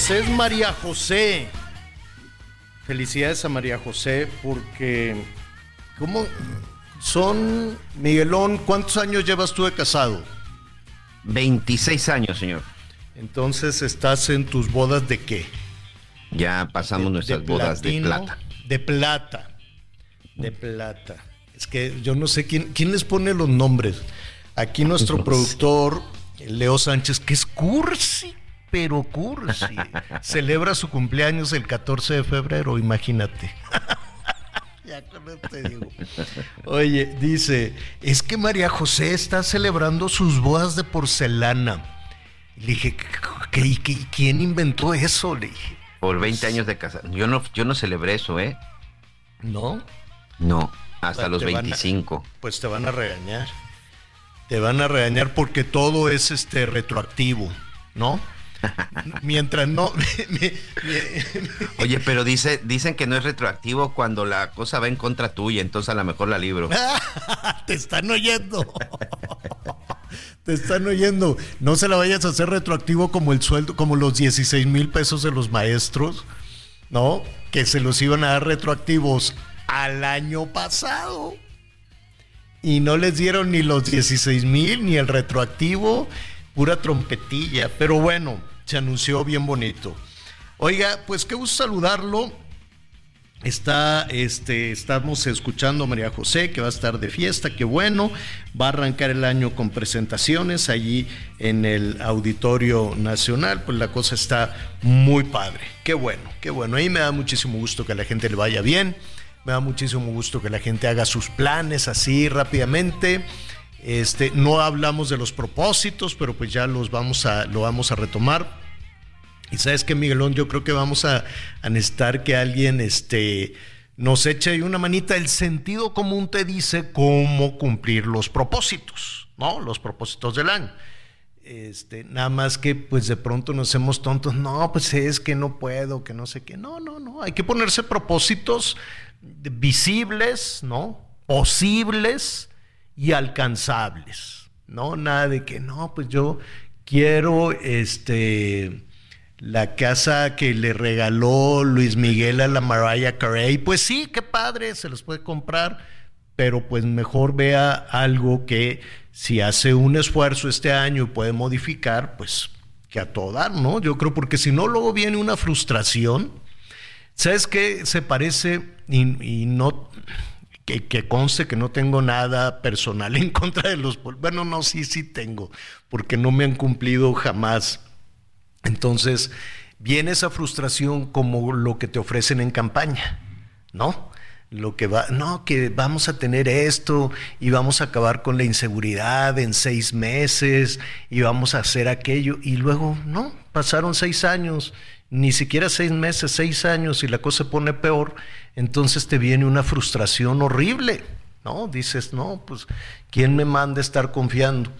Pues es María José. Felicidades a María José porque... ¿Cómo? Son... Miguelón, ¿cuántos años llevas tú de casado? 26 años, señor. Entonces estás en tus bodas de qué? Ya pasamos nuestras bodas de plata. De plata. De plata. Es que yo no sé quién, quién les pone los nombres. Aquí nuestro productor, Leo Sánchez, que es cursi, pero cursi. Celebra su cumpleaños el 14 de febrero, imagínate. ya con te digo. Oye, dice, es que María José está celebrando sus bodas de porcelana. Le dije, ¿qué, qué, quién inventó eso? Le dije, Por 20 años de casa. Yo no, yo no celebré eso, ¿eh? ¿no? No, hasta los Te van a- 25. Pues te van a regañar. Te van a regañar porque todo es este retroactivo, ¿no? Mientras no. Oye, pero dice, dicen que no es retroactivo cuando la cosa va en contra tuya, entonces a lo mejor la libro. te están oyendo. Te están oyendo. No se la vayas a hacer retroactivo como el sueldo, como los 16 mil pesos de los maestros, ¿no? Que se los iban a dar retroactivos al año pasado. Y no les dieron ni los 16 mil ni el retroactivo, pura trompetilla. Pero bueno, se anunció bien bonito. Oiga, pues qué gusto saludarlo. Está, este, estamos escuchando a María José, que va a estar de fiesta, qué bueno. Va a arrancar el año con presentaciones allí en el Auditorio Nacional. Pues la cosa está muy padre. Qué bueno, qué bueno. Ahí me da muchísimo gusto que a la gente le vaya bien. Me da muchísimo gusto que la gente haga sus planes así rápidamente. Este, no hablamos de los propósitos, pero pues ya los vamos a, lo vamos a retomar. Y sabes que Miguelón, yo creo que vamos a, a necesitar que alguien este, nos eche ahí una manita. El sentido común te dice cómo cumplir los propósitos, ¿no? Los propósitos del año. Este, nada más que pues de pronto nos hacemos tontos, no, pues es que no puedo, que no sé qué. No, no, no, hay que ponerse propósitos visibles, ¿no? Posibles y alcanzables, ¿no? Nada de que no, pues yo quiero este la casa que le regaló Luis Miguel a la Mariah Carey, pues sí, qué padre, se los puede comprar, pero pues mejor vea algo que si hace un esfuerzo este año y puede modificar, pues que a todo dar, ¿no? Yo creo porque si no luego viene una frustración. ¿Sabes qué? Se parece y, no que, que conste que no tengo nada personal en contra de los bueno no sí sí tengo porque no me han cumplido jamás entonces viene esa frustración como lo que te ofrecen en campaña, ¿no? Lo que va, no, que vamos a tener esto y vamos a acabar con la inseguridad en seis meses y vamos a hacer aquello y luego, no, pasaron seis años, ni siquiera seis meses, seis años y la cosa se pone peor, entonces te viene una frustración horrible, ¿no? Dices, no, pues, ¿quién me manda a estar confiando?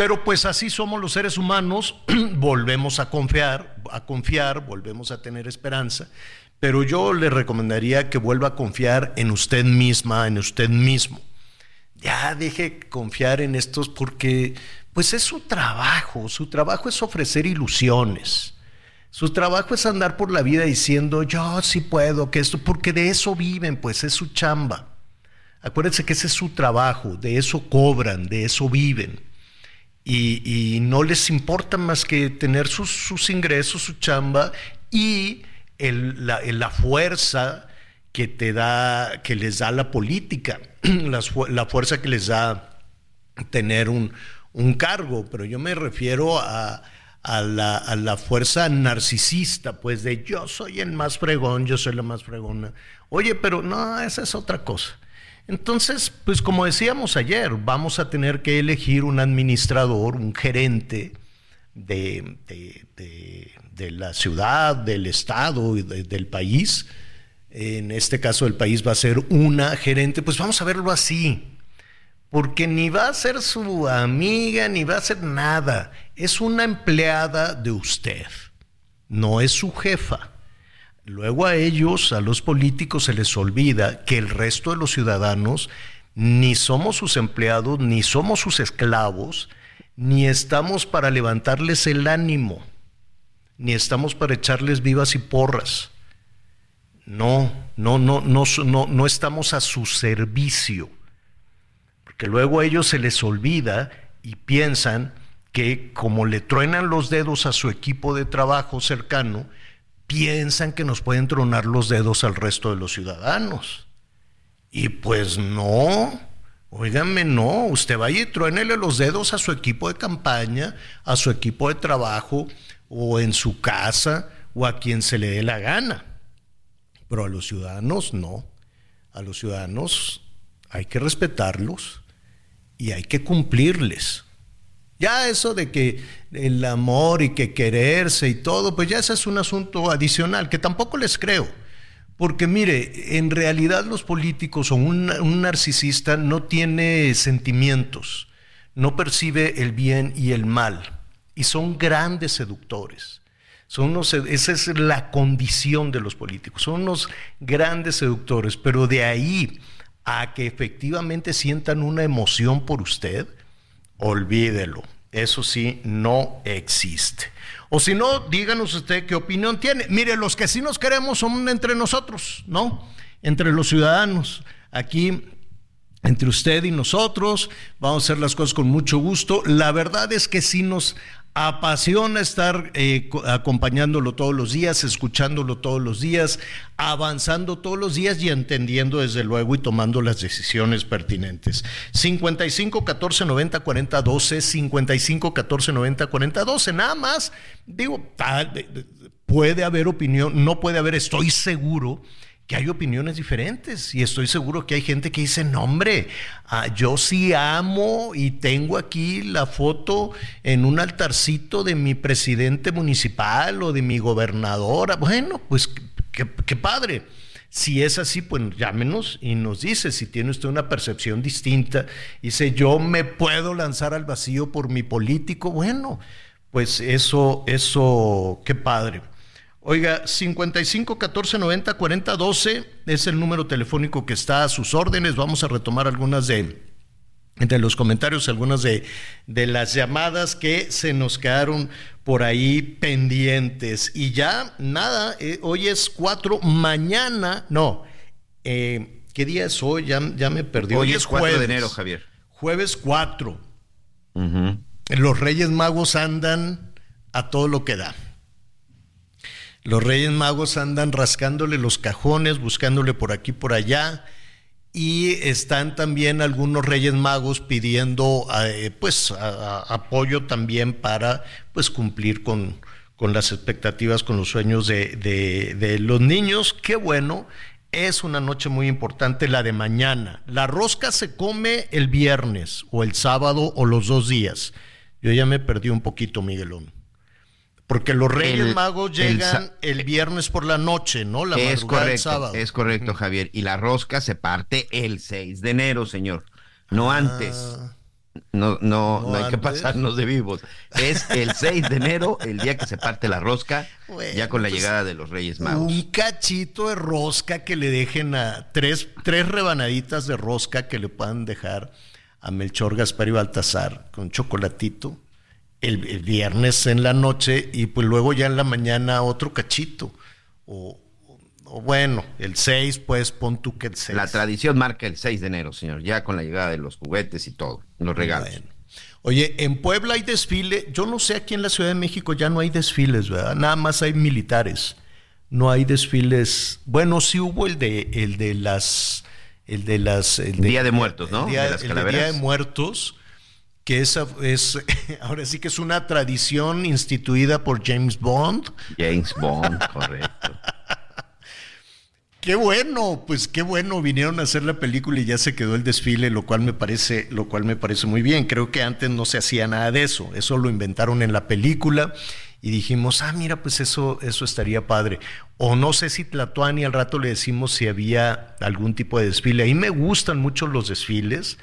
Pero pues así somos los seres humanos, volvemos a confiar, a confiar, volvemos a tener esperanza, pero yo le recomendaría que vuelva a confiar en usted misma, en usted mismo. Ya deje confiar en estos porque pues es su trabajo, su trabajo es ofrecer ilusiones. Su trabajo es andar por la vida diciendo, yo sí puedo, que esto, porque de eso viven, pues es su chamba. Acuérdense que ese es su trabajo, de eso cobran, de eso viven. Y, no les importa más que tener sus, ingresos, su chamba y la, fuerza que te da, que les da la política, la fuerza que les da tener un, cargo, pero yo me refiero a la fuerza narcisista, pues de yo soy el más fregón, yo soy la más fregona. Oye, pero no, esa es otra cosa. Entonces, pues como decíamos ayer, vamos a tener que elegir un administrador, un gerente de, la ciudad, del estado y de- del país. En este caso, el país va a ser una gerente, pues vamos a verlo así porque ni va a ser su amiga, ni va a ser nada. Es una empleada de usted, no es su jefa. Luego a ellos, a los políticos, se les olvida que el resto de los ciudadanos ni somos sus empleados, ni somos sus esclavos, ni estamos para levantarles el ánimo, ni estamos para echarles vivas y porras. No, no, no, no, no, no estamos a su servicio porque luego a ellos se les olvida y piensan que como le truenan los dedos a su equipo de trabajo cercano, piensan que nos pueden tronar los dedos al resto de los ciudadanos. Y pues no, óigame, no, usted vaya y truénele los dedos a su equipo de campaña, a su equipo de trabajo, o en su casa, o a quien se le dé la gana. Pero a los ciudadanos no. A los ciudadanos hay que respetarlos y hay que cumplirles. Ya eso de que el amor y que quererse y todo, pues ya ese es un asunto adicional que tampoco les creo. Porque mire, en realidad los políticos o un, narcisista no tiene sentimientos, no percibe el bien y el mal y son grandes seductores. Son unos, esa es la condición de los políticos, son unos grandes seductores, pero de ahí a que efectivamente sientan una emoción por usted, olvídelo. Eso sí, no existe. O si no, díganos usted qué opinión tiene. Mire, los que sí nos queremos son entre nosotros, ¿no? Entre los ciudadanos. Aquí entre usted y nosotros. Vamos a hacer las cosas con mucho gusto. La verdad es que sí nos apasiona estar eh, co- acompañándolo todos los días, escuchándolo todos los días, avanzando todos los días y entendiendo desde luego y tomando las decisiones pertinentes. 55 14 90 40 12, 55 14 90 40 12, nada más, digo, puede haber opinión, no puede haber, estoy seguro que hay opiniones diferentes y estoy seguro que hay gente que dice, no hombre, ah, yo sí amo y tengo aquí la foto en un altarcito de mi presidente municipal o de mi gobernadora. Bueno, pues qué, padre. Si es así, pues llámenos y nos dice si tiene usted una percepción distinta. Dice, yo me puedo lanzar al vacío por mi político. Bueno, pues eso, eso, qué padre. Oiga, 55 14 90 40 12 es el número telefónico que está a sus órdenes. Vamos a retomar algunas de, de los comentarios, algunas de, de las llamadas que se nos quedaron por ahí pendientes. Y ya, nada, eh, hoy es 4, mañana, no, eh, ¿qué día es hoy? Ya, ya me perdí. Hoy es 4 de enero, Javier. Jueves 4. Ujú. Los Reyes Magos andan a todo lo que da. Los Reyes Magos andan rascándole los cajones, buscándole por aquí, por allá. Y están también algunos Reyes Magos pidiendo eh, pues apoyo también para pues cumplir con, con las expectativas, con los sueños de, de- de los niños. Qué bueno, es una noche muy importante la de mañana. La rosca se come el viernes o el sábado o los dos días. Yo ya me perdí un poquito, Miguelón. Porque los Reyes El- Magos llegan el, viernes por la noche, ¿no? La es madrugada del correcto, sábado. es correcto, Javier. Y la rosca se parte el 6 de enero, señor. No antes. Ah, No, no, No no hay que antes. pasarnos de vivos. Es el 6 de enero, el día que se parte la rosca, Bueno, ya con la pues, llegada de los Reyes Magos. Un cachito de rosca que le dejen a tres, tres rebanaditas de rosca que le puedan dejar a Melchor, Gaspar y Baltasar con chocolatito el, el viernes en la noche y pues luego ya en la mañana otro cachito. O, o bueno, el 6, pues pon tú que el 6. La tradición marca el 6 de enero, señor, ya con la llegada de los juguetes y todo, los regalos. Bueno. Oye, en Puebla hay desfile. Yo no sé, aquí en la Ciudad de México ya no hay desfiles, ¿verdad? Nada más hay militares. No hay desfiles. Bueno, sí hubo el de, el de las, el de las, el de- Día de Muertos, ¿no? El día De las el de. Día de Muertos, que esa es, ahora sí que es una tradición instituida por James Bond. James Bond, correcto. Qué bueno, pues qué bueno, vinieron a hacer la película y ya se quedó el desfile, lo cual me parece, lo cual me parece muy bien. Creo que antes no se hacía nada de eso, eso lo inventaron en la película y dijimos, ah, mira, pues eso, eso estaría padre. O no sé si Tlatuani al rato le decimos si había algún tipo de desfile. Ahí me gustan mucho los desfiles,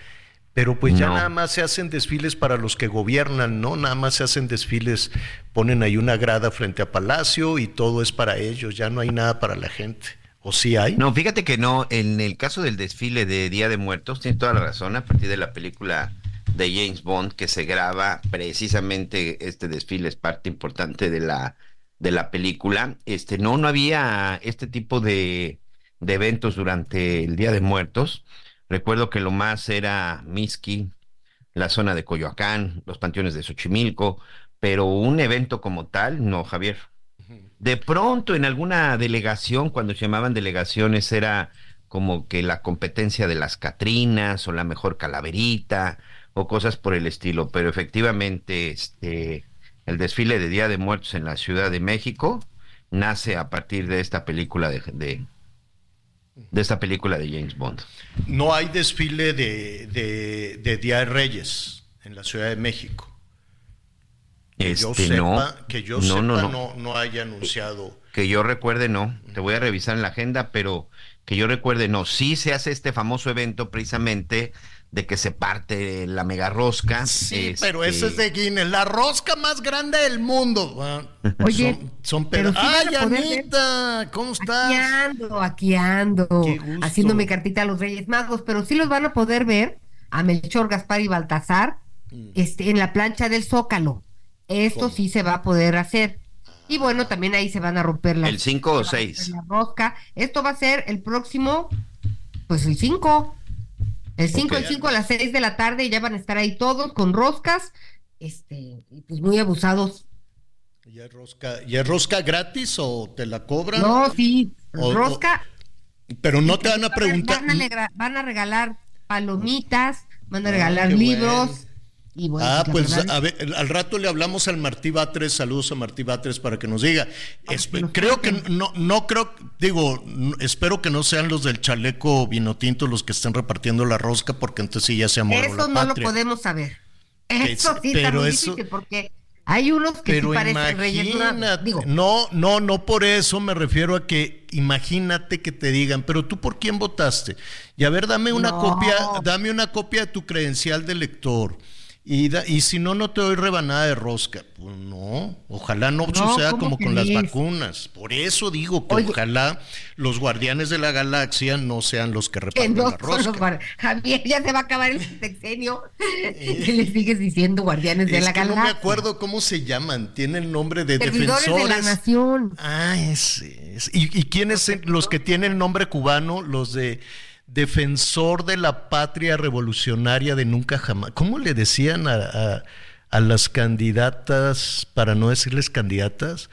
pero pues ya No. nada más se hacen desfiles para los que gobiernan, ¿no? Nada más se hacen desfiles, ponen ahí una grada frente a Palacio y todo es para ellos, ya no hay nada para la gente. ¿O sí hay? No, fíjate que no, en el caso del desfile de Día de Muertos, tienes toda la razón, a partir de la película de James Bond que se graba, precisamente este desfile es parte importante de la, de la película. Este, no, no había este tipo de, de eventos durante el Día de Muertos. Recuerdo que lo más era Miski, la zona de Coyoacán, los panteones de Xochimilco, pero un evento como tal, no, Javier. De pronto en alguna delegación, cuando se llamaban delegaciones, era como que la competencia de las Catrinas o la mejor calaverita o cosas por el estilo, pero efectivamente este el desfile de Día de Muertos en la Ciudad de México nace a partir de esta película de, de, de esta película de James Bond. No hay desfile de, de, de Día de Reyes en la Ciudad de México. Que yo Este, sepa, no, que yo no, sepa no, no, no. no haya anunciado. Que yo recuerde, no. Te voy a revisar en la agenda, pero que yo recuerde, no. Sí se hace este famoso evento precisamente de que se parte la mega rosca. Sí, este, pero ese es de Guinness, la rosca más grande del mundo. Oye, son, son pero sí ¡Ay, ver- Anita! ¿Cómo Aquí estás? ando, aquí ando, Qué gusto. haciendo mi cartita a los Reyes Magos, pero sí los van a poder ver a Melchor, Gaspar y Baltasar este, en la plancha del Zócalo. Esto Mm. ¿Cómo? sí se va a poder hacer. Y bueno, también ahí se van a romper las ¿El 5 o se va a romper 6? La rosca. Esto va a ser el próximo, pues el 5. El 5, Ok. el 5 a las 6 de la tarde, y ya van a estar ahí todos con roscas, este, y pues muy abusados. ¿Y es rosca, ¿y es rosca gratis o te la cobran? No, sí, O- rosca. Pero no te van a preguntar. Van a, alegra- van a regalar palomitas, van a Ah, regalar libros. bueno. Y bueno, Ah, pues verdad- a ver, al rato le hablamos al Martí Batres, saludos a Martí Batres para que nos diga. Es- que nos creo que no, no creo, digo, espero que no sean los del chaleco vinotinto los que estén repartiendo la rosca, porque entonces sí ya se amoró Eso la no lo podemos saber. Eso es- sí está muy eso- difícil porque hay unos que Pero sí parecen reyes Digo, no, no, no por eso me refiero a que imagínate que te digan, pero tú por quién votaste. Y a ver, dame una No. copia, dame una copia de tu credencial de lector. Y, da- y si no, no te doy rebanada de rosca. Pues no, ojalá no, No, suceda ¿cómo como con las vacunas. Por eso digo que Oye. ojalá los guardianes de la galaxia no sean los que que reparten no la rosca. Javier, ya se va a acabar el sexenio. y le sigues diciendo guardianes de la que no me galaxia. acuerdo cómo se llaman. Tienen el nombre de Servidores de la defensores. nación. Ah, ese es. ¿Y, y quiénes los que tienen nombre cubano? Los de Defensor de la Patria Revolucionaria de Nunca Jamás. ¿Cómo le decían a, a- a las candidatas, para no decirles candidatas?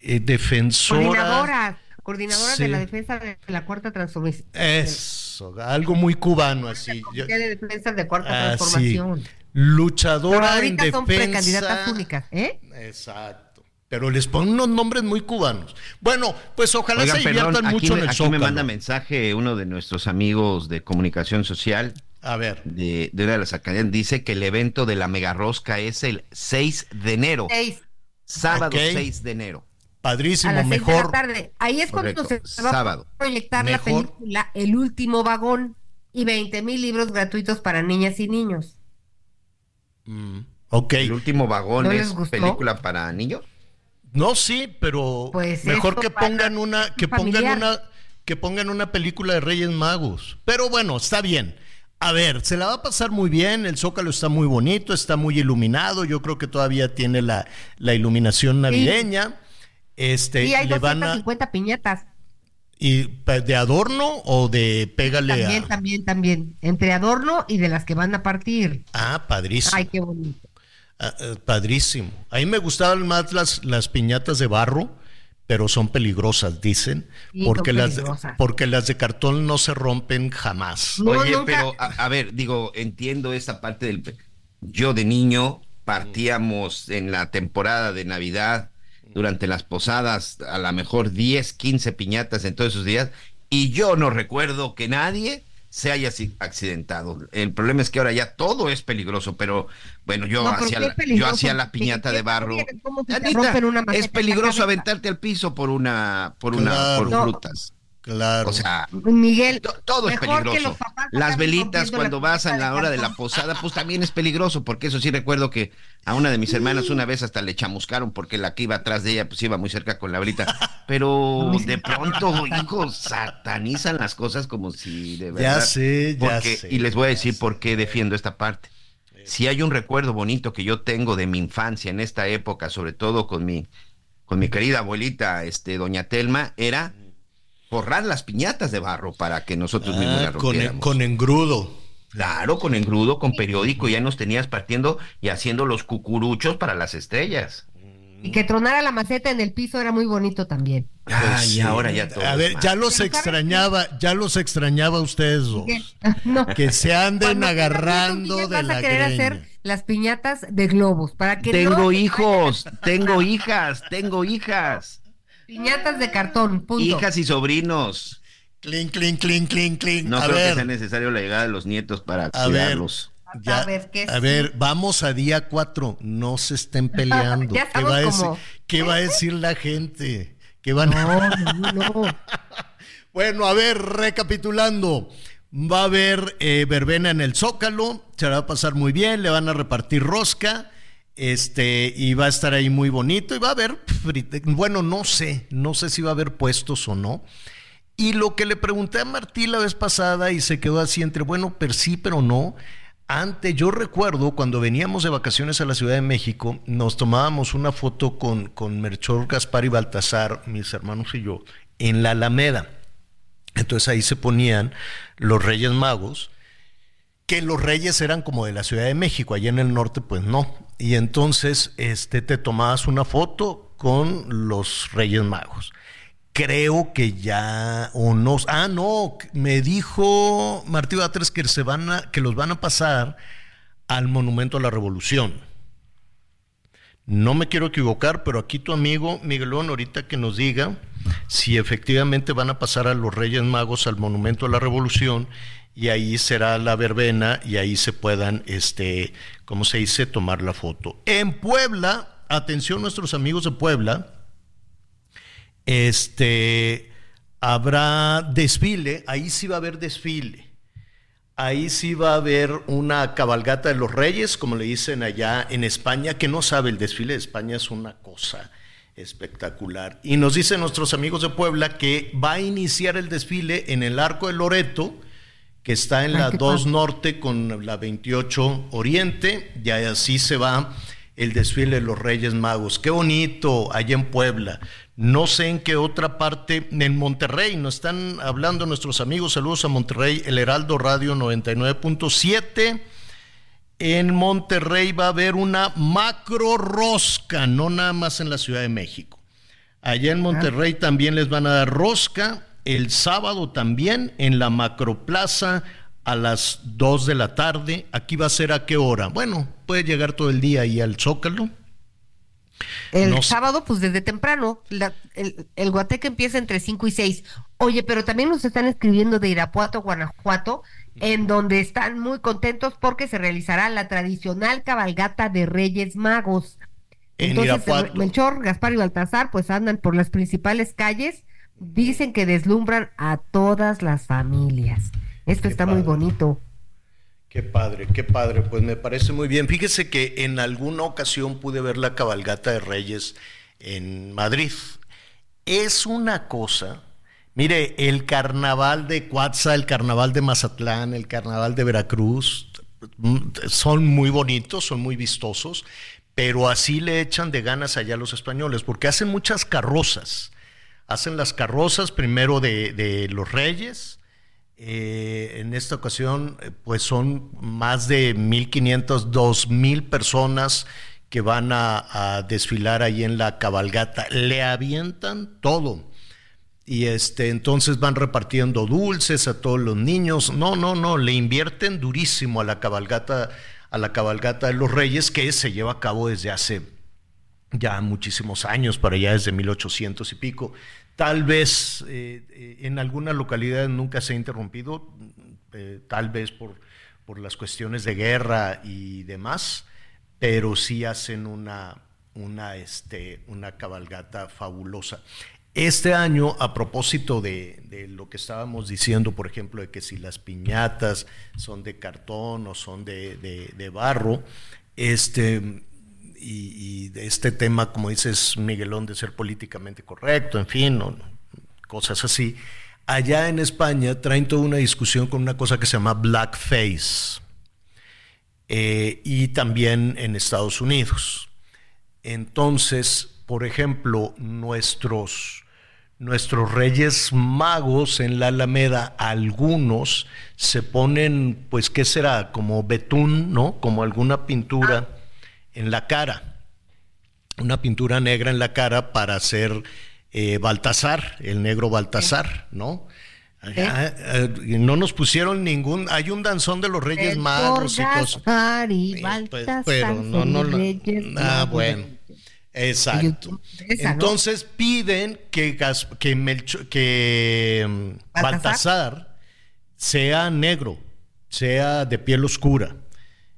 Eh, defensora. Coordinadoras. Coordinadoras Sí. de la defensa de la cuarta transformación. Eso, algo muy cubano así. Yo- de defensa de cuarta ah, sí. transformación. Pero Luchadora en ahorita son defensa. precandidatas únicas, ¿eh? Exacto. Pero les ponen unos nombres muy cubanos. Bueno, pues ojalá Oigan, se perdón, diviertan aquí, mucho me, en el aquí me manda mensaje uno de nuestros amigos de comunicación social A ver. de, de una de las academias. Dice que el evento de la mega rosca es el 6 de enero. Sábado Ok. 6 de enero. a Padrísimo, las seis de mejor. la tarde. Ahí es cuando se va sábado. a proyectar la Mejor. película El último vagón y 20 mil libros gratuitos para niñas y niños. Ok. El último vagón ¿No les es gustó? película para niños. No, sí, pero Pues mejor que pongan una, que familiar. pongan una, que pongan una película de Reyes Magos. Pero bueno, está bien. A ver, se la va a pasar muy bien, el Zócalo está muy bonito, está muy iluminado, yo creo que todavía tiene la, la iluminación navideña. Este, Y hay le van a, 250 piñatas. y de adorno o de pégale También, a. también, también. Entre adorno y de las que van a partir. Ah, padrísimo. Ay, qué bonito. Ah, eh, padrísimo. A mí me gustaban más las, las piñatas de barro, pero son peligrosas, dicen, Sí, porque son las, de, porque las de cartón no se rompen jamás. No, Oye, nunca- pero a, a ver, digo, entiendo esta parte del... Yo de niño partíamos en la temporada de Navidad, durante las posadas, a lo mejor 10, 15 piñatas en todos esos días, y yo no recuerdo que nadie se haya accidentado. El problema es que ahora ya todo es peligroso, pero bueno, yo No, ¿por hacía qué la, yo hacía la piñata de barro. bien, ¿cómo se te Anita, rompen una maceta es peligroso aventarte al piso por una, por una, Claro. por No. frutas. Claro. O sea, Miguel, To- Todo es peligroso. Las velitas cuando la vas a la hora de la posada, pues también es peligroso, porque eso sí recuerdo que a una de mis hermanas una vez hasta le chamuscaron porque la que iba atrás de ella pues iba muy cerca con la velita. Pero de pronto, hijos, satanizan las cosas como si de verdad. sé, ya porque- sé, Y les voy a ya decir por qué defiendo esta parte. Si hay un recuerdo bonito que yo tengo de mi infancia en esta época, sobre todo con mi, con mi querida abuelita, este, doña Telma, era forrar las piñatas de barro para que nosotros mismos Ah, las con, rompiéramos. con engrudo. Claro, con engrudo, con periódico, ya nos tenías partiendo y haciendo los cucuruchos para las estrellas. Y que tronara la maceta en el piso era muy bonito también. Ay, Pues sí. ahora ya todo. A ver, ya los Pero ¿sabes extrañaba, ya los extrañaba a ustedes dos. No. Que se anden Cuando agarrando de vas la a querer hacer las piñatas de globos para que Tengo no hijos, tengo hijas, tengo hijas, piñatas de cartón, punto. hijas y sobrinos. Clink, clink, clink, clink, clink. No a creo que sea necesario la llegada de los nietos para a ver, cuidarlos. ya- A ver, ¿qué a sí? ver, vamos a día cuatro. No se estén peleando. Ya ¿Qué va, a como- qué va a decir la gente? ¿Qué van a- No, no, no. Bueno, a ver, recapitulando. Va a haber eh, verbena en el Zócalo, se la va a pasar muy bien, le van a repartir rosca, este, y va a estar ahí muy bonito, y va a haber, bueno, no sé, no sé si va a haber puestos o no. Y lo que le pregunté a Martí la vez pasada y se quedó así entre, bueno, pero sí, pero no. Antes, yo recuerdo cuando veníamos de vacaciones a la Ciudad de México, nos tomábamos una foto con, con Melchor, Gaspar y Baltasar, mis hermanos y yo, en la Alameda. Entonces ahí se ponían los Reyes Magos, que los reyes eran como de la Ciudad de México, allá en el norte pues no. Y entonces este, te tomabas una foto con los Reyes Magos. Creo que ya, o no, ah, no, me dijo Martí Batres que, se van a, que los van a pasar al Monumento a la Revolución. No me quiero equivocar, pero aquí tu amigo Miguelón ahorita que nos diga si efectivamente van a pasar a los Reyes Magos al Monumento a la Revolución y ahí será la verbena y ahí se puedan, este, ¿cómo se dice?, tomar la foto. En Puebla, atención nuestros amigos de Puebla, este, habrá desfile, ahí sí va a haber desfile. Ahí sí va a haber una cabalgata de los reyes, como le dicen allá en España, que no sabe, el desfile de España es una cosa espectacular. Y nos dicen nuestros amigos de Puebla que va a iniciar el desfile en el Arco de Loreto, que está en Ay, la qué 2 padre. Norte con la 28 Oriente, y así se va el desfile de los Reyes Magos. Qué bonito, allá en Puebla. No sé en qué otra parte, en Monterrey, nos están hablando nuestros amigos, saludos a Monterrey, el Heraldo Radio 99.7. En Monterrey va a haber una macro rosca, no nada más en la Ciudad de México. Allá en Monterrey también les van a dar rosca. El sábado también en la macroplaza a las 2 de la tarde. Aquí va a ser a qué hora. Bueno, puede llegar todo el día ahí al Zócalo. El No sé. sábado, pues desde temprano, la- el, el guateque empieza entre 5 y 6. Oye, pero también nos están escribiendo de Irapuato, Guanajuato, en donde están muy contentos porque se realizará la tradicional cabalgata de Reyes Magos. En Entonces, Irapuato. Melchor, Gaspar y Baltasar, pues andan por las principales calles, dicen que deslumbran a todas las familias. Esto Qué está muy bonito. Qué padre, qué padre, pues me parece muy bien. Fíjese que en alguna ocasión pude ver la cabalgata de Reyes en Madrid. Es una cosa, mire, el carnaval de Cuatza, el carnaval de Mazatlán, el carnaval de Veracruz, mm, son muy bonitos, son muy vistosos, pero así le echan de ganas allá los españoles, porque hacen muchas carrozas. Hacen las carrozas primero de, de los reyes, eh, en esta ocasión, eh, pues son más de 1.500, 2.000 personas que van a, desfilar ahí en la cabalgata. Le avientan todo. Y este, entonces van repartiendo dulces a todos los niños. No, no, no, le invierten durísimo a la cabalgata, a la cabalgata de los Reyes, que se lleva a cabo desde hace ya muchísimos años, para allá desde 1800 y pico. Tal vez eh, eh, en algunas localidades nunca se ha interrumpido, eh, tal vez por, por las cuestiones de guerra y demás, pero sí hacen una, una, este, una cabalgata fabulosa. Este año, a propósito de, de lo que estábamos diciendo, por ejemplo, de que si las piñatas son de cartón o son de, de- de barro, este, y, y este tema, como dices, Miguelón, de ser políticamente correcto, en fin, cosas así. Allá en España traen toda una discusión con una cosa que se llama blackface. Eh, y también en Estados Unidos. Entonces, por ejemplo, nuestros, nuestros reyes magos en la Alameda, algunos se ponen, pues, ¿qué será? Como betún, ¿no? Como alguna pintura en la cara. Una pintura negra en la cara para hacer eh, Baltasar, el negro Baltasar, ¿no? Ah, eh, no nos pusieron ningún. Hay un danzón de los Reyes El Magos y cosas. Y pues, Baltasar pero no, no, reyes ah, bueno. Exacto. Entonces piden que, que, Melcho- que mm. Baltasar sea negro, sea de piel oscura,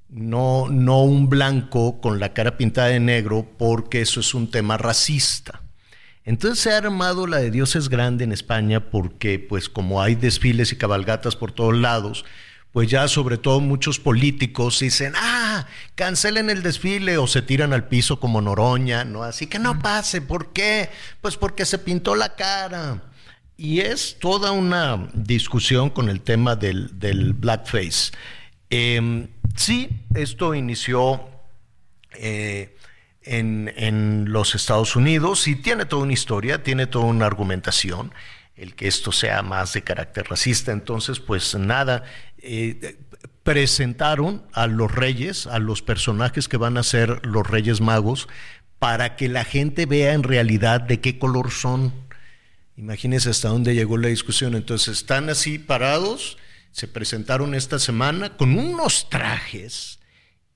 no, no un blanco con la cara pintada de negro, porque eso es un tema racista. Entonces se ha armado la de Dios es grande en España porque pues como hay desfiles y cabalgatas por todos lados, pues ya sobre todo muchos políticos dicen, ah, cancelen el desfile o se tiran al piso como Noroña, ¿no? Así que no pase, ¿por qué? Pues porque se pintó la cara. Y es toda una discusión con el tema del, del blackface. Eh, sí, esto inició eh, en, en los Estados Unidos y tiene toda una historia, tiene toda una argumentación, el que esto sea más de carácter racista. Entonces, pues nada, eh, presentaron a los reyes, a los personajes que van a ser los reyes magos, para que la gente vea en realidad de qué color son. Imagínense hasta dónde llegó la discusión. Entonces están así parados, se presentaron esta semana con unos trajes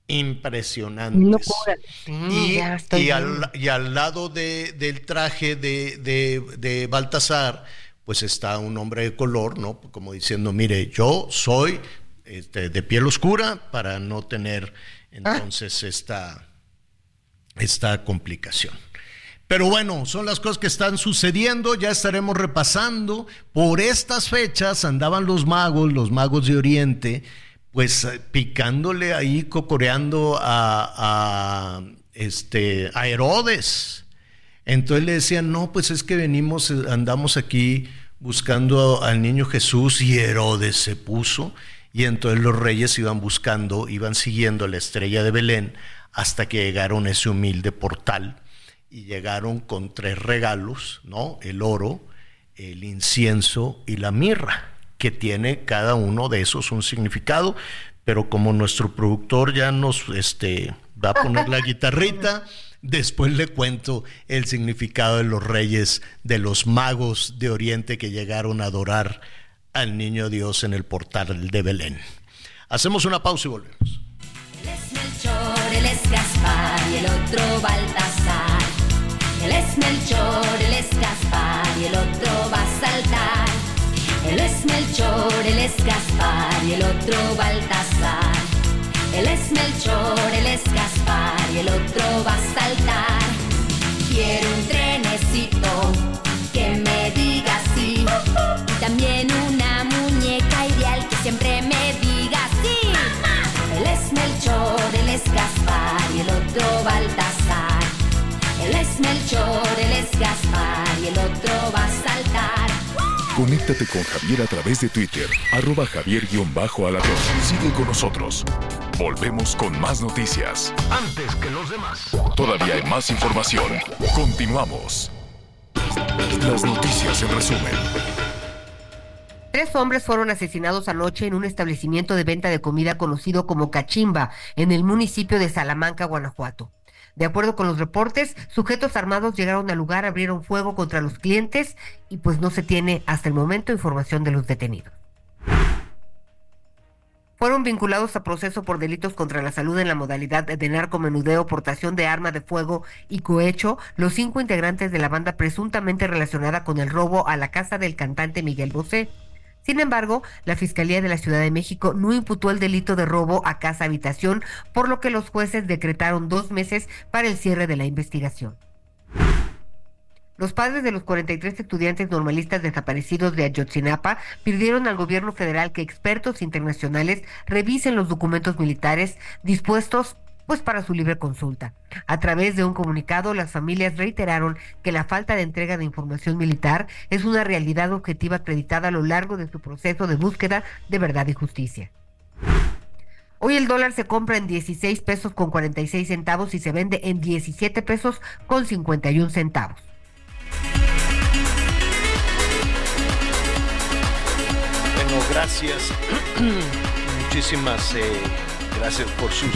impresionantes. Locura. Sí, Y, al, y al lado de- del traje de, de, de Baltasar, pues está un hombre de color, ¿no? Como diciendo, mire, yo soy este, de piel oscura para no tener entonces esta, esta complicación. Pero bueno, son las cosas que están sucediendo, ya estaremos repasando. Por estas fechas andaban los magos, los magos de Oriente, pues eh, picándole ahí, cocoreando a, a, este, a Herodes. Entonces le decían, no, pues es que venimos, eh, andamos aquí buscando al niño Jesús y Herodes se puso. Y entonces los reyes iban buscando, iban siguiendo la estrella de Belén hasta que llegaron a ese humilde portal y llegaron con tres regalos, ¿no? El oro, el incienso y la mirra, que tiene cada uno de esos un significado, pero como nuestro productor ya nos este, va a poner la guitarrita, después le cuento el significado de los reyes, de los magos de Oriente que llegaron a adorar al niño Dios en el portal de Belén. Hacemos una pausa y volvemos. Él es Melchor, él es Gaspar y el otro Baltasar. Él es Melchor, él es Gaspar y el otro va a saltar. Él es Melchor, él es Gaspar y el otro Baltasar. Él es Melchor, él es Gaspar y el otro va a saltar. Quiero un trenecito que me diga sí. Y también una muñeca ideal que siempre me diga sí. Él es Melchor, él es Gaspar y el otro Baltasar. Melchor, él es Gaspar y el otro va a saltar. Conéctate con Javier a través de Twitter, arroba javier-alatón. Sigue con nosotros. Volvemos con más noticias. Antes que los demás. Todavía hay más información. Continuamos. Las noticias en resumen. Tres hombres fueron asesinados anoche en un establecimiento de venta de comida conocido como Cachimba, en el municipio de Salamanca, Guanajuato. De acuerdo con los reportes, sujetos armados llegaron al lugar, abrieron fuego contra los clientes y pues no se tiene hasta el momento información de los detenidos. Fueron vinculados a proceso por delitos contra la salud en la modalidad de narcomenudeo, portación de arma de fuego y cohecho los cinco integrantes de la banda presuntamente relacionada con el robo a la casa del cantante Miguel Bosé. Sin embargo, la Fiscalía de la Ciudad de México no imputó el delito de robo a casa habitación, por lo que los jueces decretaron dos meses para el cierre de la investigación. Los padres de los 43 estudiantes normalistas desaparecidos de Ayotzinapa pidieron al gobierno federal que expertos internacionales revisen los documentos militares dispuestos pues para su libre consulta. A través de un comunicado, las familias reiteraron que la falta de entrega de información militar es una realidad objetiva acreditada a lo largo de su proceso de búsqueda de verdad y justicia. Hoy el dólar se compra en 16 pesos con 46 centavos y se vende en 17 pesos con 51 centavos. Bueno, gracias. Muchísimas eh, gracias por sus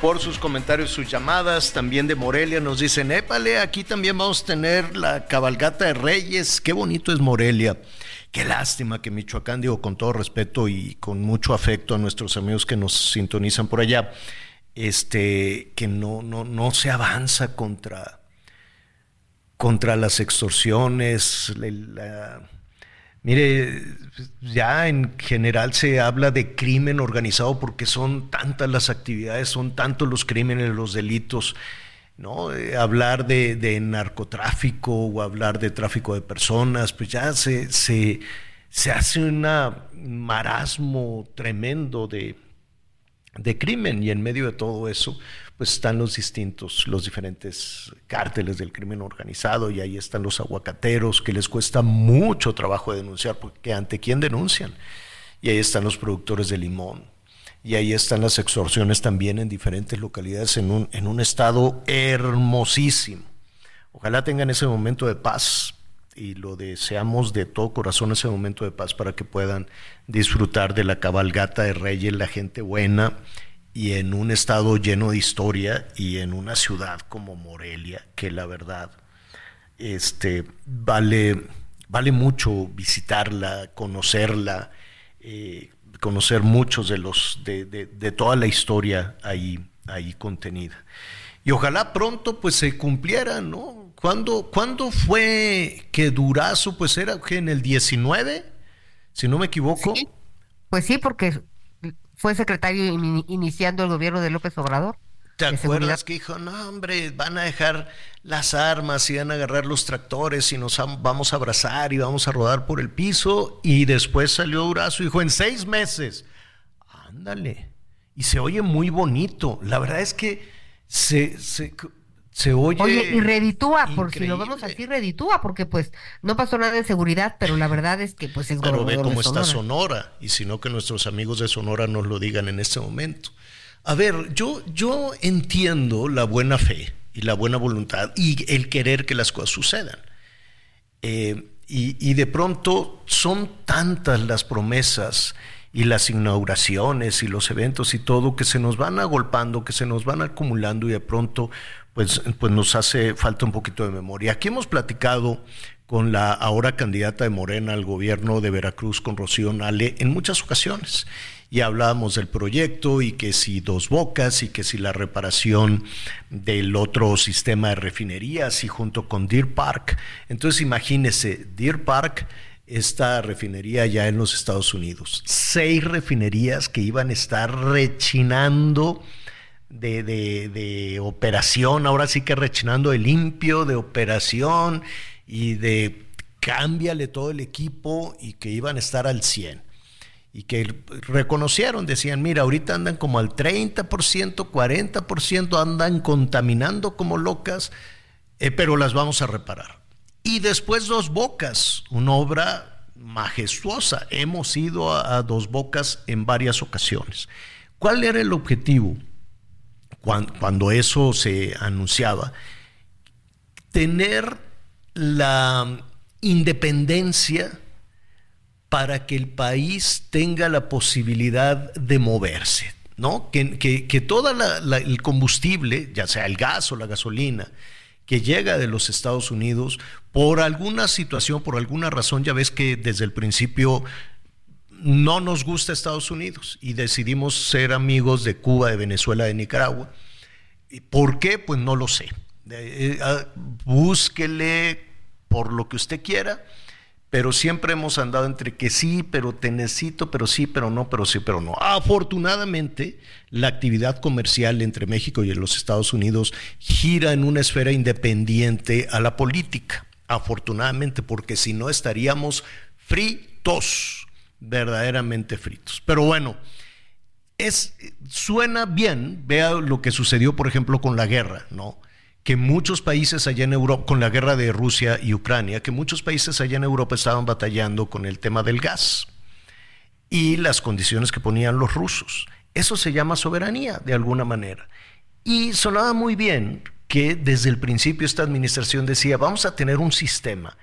por sus comentarios, sus llamadas, también de Morelia nos dicen, épale, aquí también vamos a tener la cabalgata de Reyes, qué bonito es Morelia. Qué lástima que Michoacán, digo con todo respeto y con mucho afecto a nuestros amigos que nos sintonizan por allá, este, que no, no, no se avanza contra, contra las extorsiones, la, Mire, ya en general se habla de crimen organizado porque son tantas las actividades, son tantos los crímenes, los delitos, ¿no? Eh, hablar de, narcotráfico o hablar de tráfico de personas, pues ya se, se, se hace un marasmo tremendo de, de crimen y en medio de todo eso, pues están los distintos, los diferentes cárteles del crimen organizado y ahí están los aguacateros que les cuesta mucho trabajo denunciar porque ante quién denuncian. Y ahí están los productores de limón. Y ahí están las extorsiones también en diferentes localidades en un, en un estado hermosísimo. Ojalá tengan ese momento de paz y lo deseamos de todo corazón ese momento de paz para que puedan disfrutar de la cabalgata de Reyes, la gente buena y en un estado lleno de historia y en una ciudad como Morelia, que la verdad este, vale, vale mucho visitarla, conocerla, eh, conocer muchos de los de, de, toda la historia ahí, ahí contenida. Y ojalá pronto pues se cumpliera, ¿no? ¿Cuándo, ¿Cuándo, fue que Durazo, pues era que en el 19, si no me equivoco? Pues sí, porque fue secretario iniciando el gobierno de López Obrador. ¿Te acuerdas que dijo, no, hombre, van a dejar las armas y van a agarrar los tractores y nos vamos a abrazar y vamos a rodar por el piso? Y después salió Durazo y dijo, en seis meses, ándale. Y se oye muy bonito. La verdad es que se, se, se oye. Oye, y reditúa, por si lo vemos así, reditúa, porque pues no pasó nada de seguridad, pero la verdad es que pues es Pero ve cómo está Sonora, y si no que nuestros amigos de Sonora nos lo digan en este momento. A ver, yo, yo entiendo la buena fe y la buena voluntad y el querer que las cosas sucedan. Eh, y, y de pronto son tantas las promesas y las inauguraciones y los eventos y todo que se nos van agolpando, que se nos van acumulando y de pronto pues, pues nos hace falta un poquito de memoria. Aquí hemos platicado con la ahora candidata de Morena al gobierno de Veracruz, con Rocío Nale, en muchas ocasiones. Y hablábamos del proyecto y que si dos bocas y que si la reparación del otro sistema de refinerías y junto con Deer Park. Entonces imagínese, Deer Park, esta refinería ya en los Estados Unidos. Seis refinerías que iban a estar rechinando de, de, operación, ahora sí que rechinando de limpio, de operación y de cámbiale todo el equipo y que iban a estar al 100. Y que reconocieron, decían, mira, ahorita andan como al 30%, 40%, andan contaminando como locas, eh, pero las vamos a reparar. Y después dos bocas, una obra majestuosa. Hemos ido a Dos Bocas en varias ocasiones. ¿Cuál era el objetivo cuando, eso se anunciaba? Tener la independencia para que el país tenga la posibilidad de moverse, ¿no? Que, que, que todo el combustible, ya sea el gas o la gasolina, que llega de los Estados Unidos, por alguna situación, por alguna razón, ya ves que desde el principio no nos gusta Estados Unidos y decidimos ser amigos de Cuba, de Venezuela, de Nicaragua. ¿Por qué? Pues no lo sé. Eh, ah, búsquele por lo que usted quiera, pero siempre hemos andado entre que sí, pero te necesito, pero sí, pero no, pero sí, pero no. Afortunadamente, la actividad comercial entre México y los Estados Unidos gira en una esfera independiente a la política. Afortunadamente, porque si no estaríamos fritos, verdaderamente fritos. Pero bueno, es, suena bien, vea lo que sucedió, por ejemplo, con la guerra, ¿no? que muchos países allá en Europa, con la guerra de Rusia y Ucrania, que muchos países allá en Europa estaban batallando con el tema del gas y las condiciones que ponían los rusos. Eso se llama soberanía, de alguna manera. Y sonaba muy bien que desde el principio esta administración decía, vamos a tener un sistema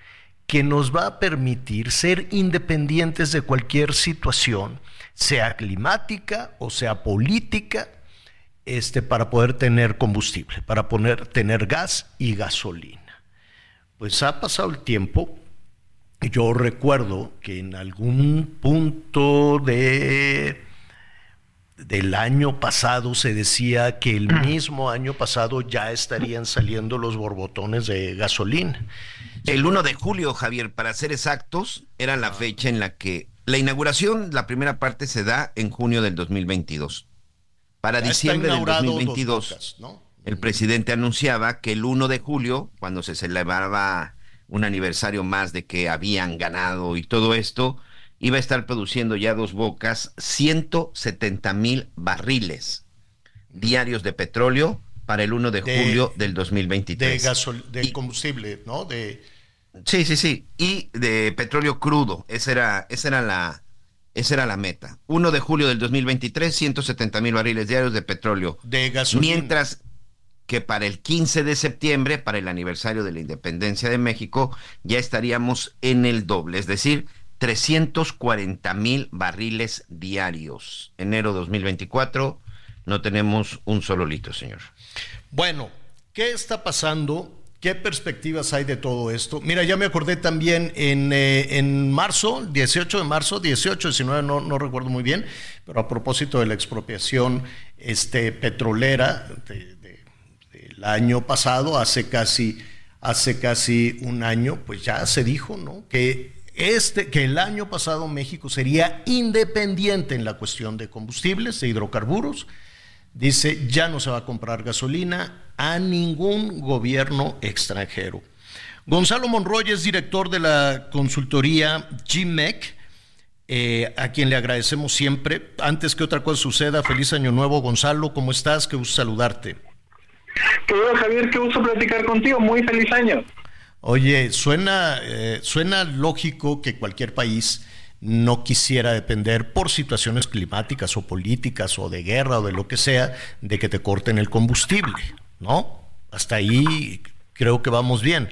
que nos va a permitir ser independientes de cualquier situación, sea climática o sea política, este, para poder tener combustible, para poder tener gas y gasolina. Pues ha pasado el tiempo. Yo recuerdo que en algún punto de del año pasado se decía que el mismo año pasado ya estarían saliendo los borbotones de gasolina. El 1 de julio, Javier, para ser exactos, era la fecha en la que la inauguración, la primera parte se da en junio del 2022. Para diciembre del 2022, el presidente anunciaba que el 1 de julio, cuando se celebraba un aniversario más de que habían ganado y todo esto, iba a estar produciendo ya dos bocas 170 mil barriles diarios de petróleo para el 1 de, julio del 2023. De, gasol de combustible, ¿no? De... Sí, sí, sí. Y de petróleo crudo. Esa era, esa era la, esa era la meta. 1 de julio del 2023, 170 mil barriles diarios de petróleo. De gasolina. Mientras que para el 15 de septiembre, para el aniversario de la independencia de México, ya estaríamos en el doble, es decir, 340 mil barriles diarios. Enero 2024, no tenemos un solo litro, señor. Bueno, ¿qué está pasando ¿Qué perspectivas hay de todo esto? Mira, ya me acordé también en, eh, en marzo, 18 de marzo, 18, 19, no, recuerdo muy bien, pero a propósito de la expropiación este, petrolera del año pasado, hace casi, hace casi un año, pues ya se dijo, ¿no? Que este, que el año pasado México sería independiente en la cuestión de combustibles, de hidrocarburos. Dice, ya no se va a comprar gasolina, a ningún gobierno extranjero. Gonzalo Monroy es director de la consultoría GMEC, eh, a quien le agradecemos siempre. Antes que otra cosa suceda, feliz año nuevo, Gonzalo, ¿cómo estás? Qué gusto saludarte. Querido Javier, qué gusto platicar contigo, muy feliz año. Oye, suena, eh, suena lógico que cualquier país no quisiera depender por situaciones climáticas o políticas o de guerra o de lo que sea, de que te corten el combustible. ¿no? Hasta ahí creo que vamos bien.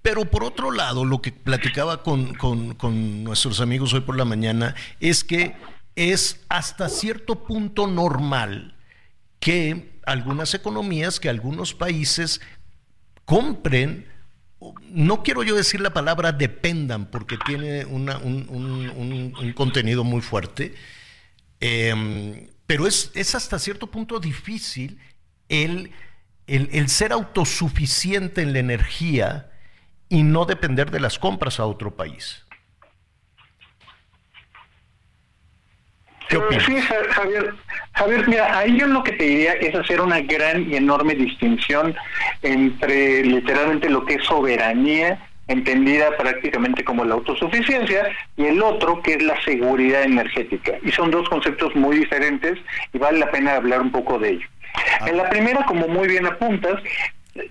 Pero por otro lado, lo que platicaba con, con, nuestros amigos hoy por la mañana es que es hasta cierto punto normal que algunas economías, que algunos países compren, no quiero yo decir la palabra dependan porque tiene un, contenido muy fuerte, em, pero es, es hasta cierto punto difícil el el, ser autosuficiente en la energía y no depender de las compras a otro país. ¿Qué opinas? Sí, Javier, Javier, mira, ahí yo lo que te diría es hacer una gran y enorme distinción entre literalmente lo que es soberanía, entendida prácticamente como la autosuficiencia, y el otro que es la seguridad energética. Y son dos conceptos muy diferentes y vale la pena hablar un poco de ello. En la primera, como muy bien apuntas,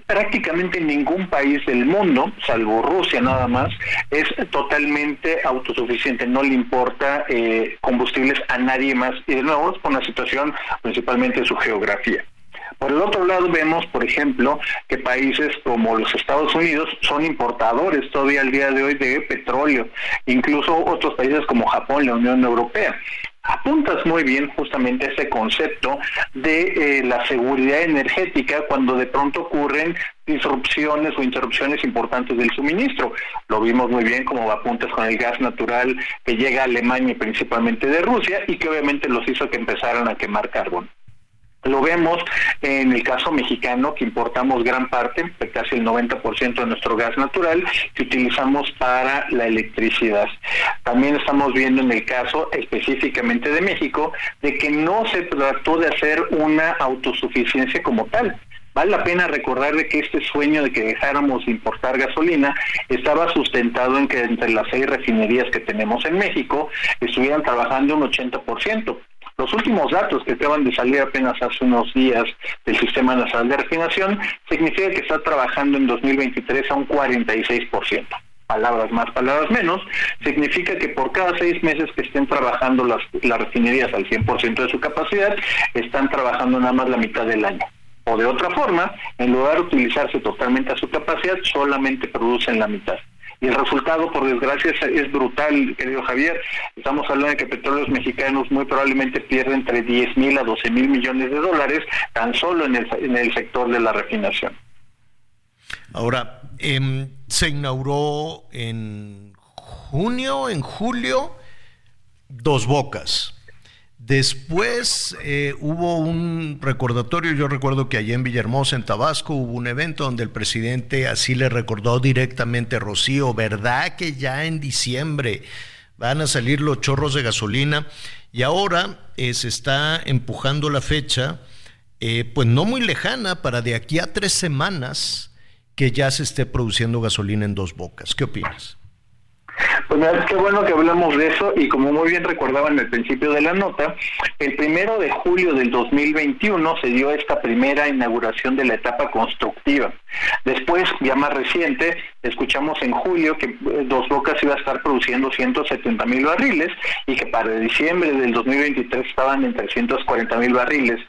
prácticamente ningún país del mundo, salvo Rusia nada más, es totalmente autosuficiente, no le importa eh, combustibles a nadie más. Y de nuevo es por una situación principalmente de su geografía. Por el otro lado vemos, por ejemplo, que países como los Estados Unidos son importadores todavía al día de hoy de petróleo, incluso otros países como Japón, la Unión Europea apuntas muy bien justamente ese concepto de eh, la seguridad energética cuando de pronto ocurren disrupciones o interrupciones importantes del suministro. Lo vimos muy bien como apuntas con el gas natural que llega a Alemania principalmente de Rusia y que obviamente los hizo que empezaran a quemar carbón. Lo vemos en el caso mexicano, que importamos gran parte, casi el 90% de nuestro gas natural, que utilizamos para la electricidad. También estamos viendo en el caso específicamente de México, de que no se trató de hacer una autosuficiencia como tal. Vale la pena recordar de que este sueño de que dejáramos de importar gasolina estaba sustentado en que entre las seis refinerías que tenemos en México estuvieran trabajando un 80%. Los últimos datos que acaban de salir apenas hace unos días del Sistema Nacional de Refinación significa que está trabajando en 2023 a un 46% palabras más, palabras menos, significa que por cada seis meses que estén trabajando las, las refinerías al 100% de su capacidad, están trabajando nada más la mitad del año. O de otra forma, en lugar de utilizarse totalmente a su capacidad, solamente producen la mitad. Y el resultado, por desgracia, es, brutal, querido Javier. Estamos hablando de que petróleos mexicanos muy probablemente pierden entre 10 mil a 12 mil millones de dólares tan solo en el, en el sector de la refinación. Ahora, em, se inauguró en junio, en julio, Dos Bocas. Después eh, hubo un recordatorio, yo recuerdo que allá en Villahermosa, en Tabasco, hubo un evento donde el presidente así le recordó directamente a Rocío, ¿verdad que ya en diciembre van a salir los chorros de gasolina? Y ahora eh, se está empujando la fecha, eh, pues no muy lejana, para de aquí a tres semanas que ya se esté produciendo gasolina en dos bocas. ¿Qué opinas? Pues es qué bueno que hablamos de eso y como muy bien recordaban al principio de la nota, el primero de julio del 2021 se dio esta primera inauguración de la etapa constructiva. Después, ya más reciente, escuchamos en julio que eh, Dos Bocas iba a estar produciendo 170 mil barriles y que para diciembre del 2023 estaban en 340 mil barriles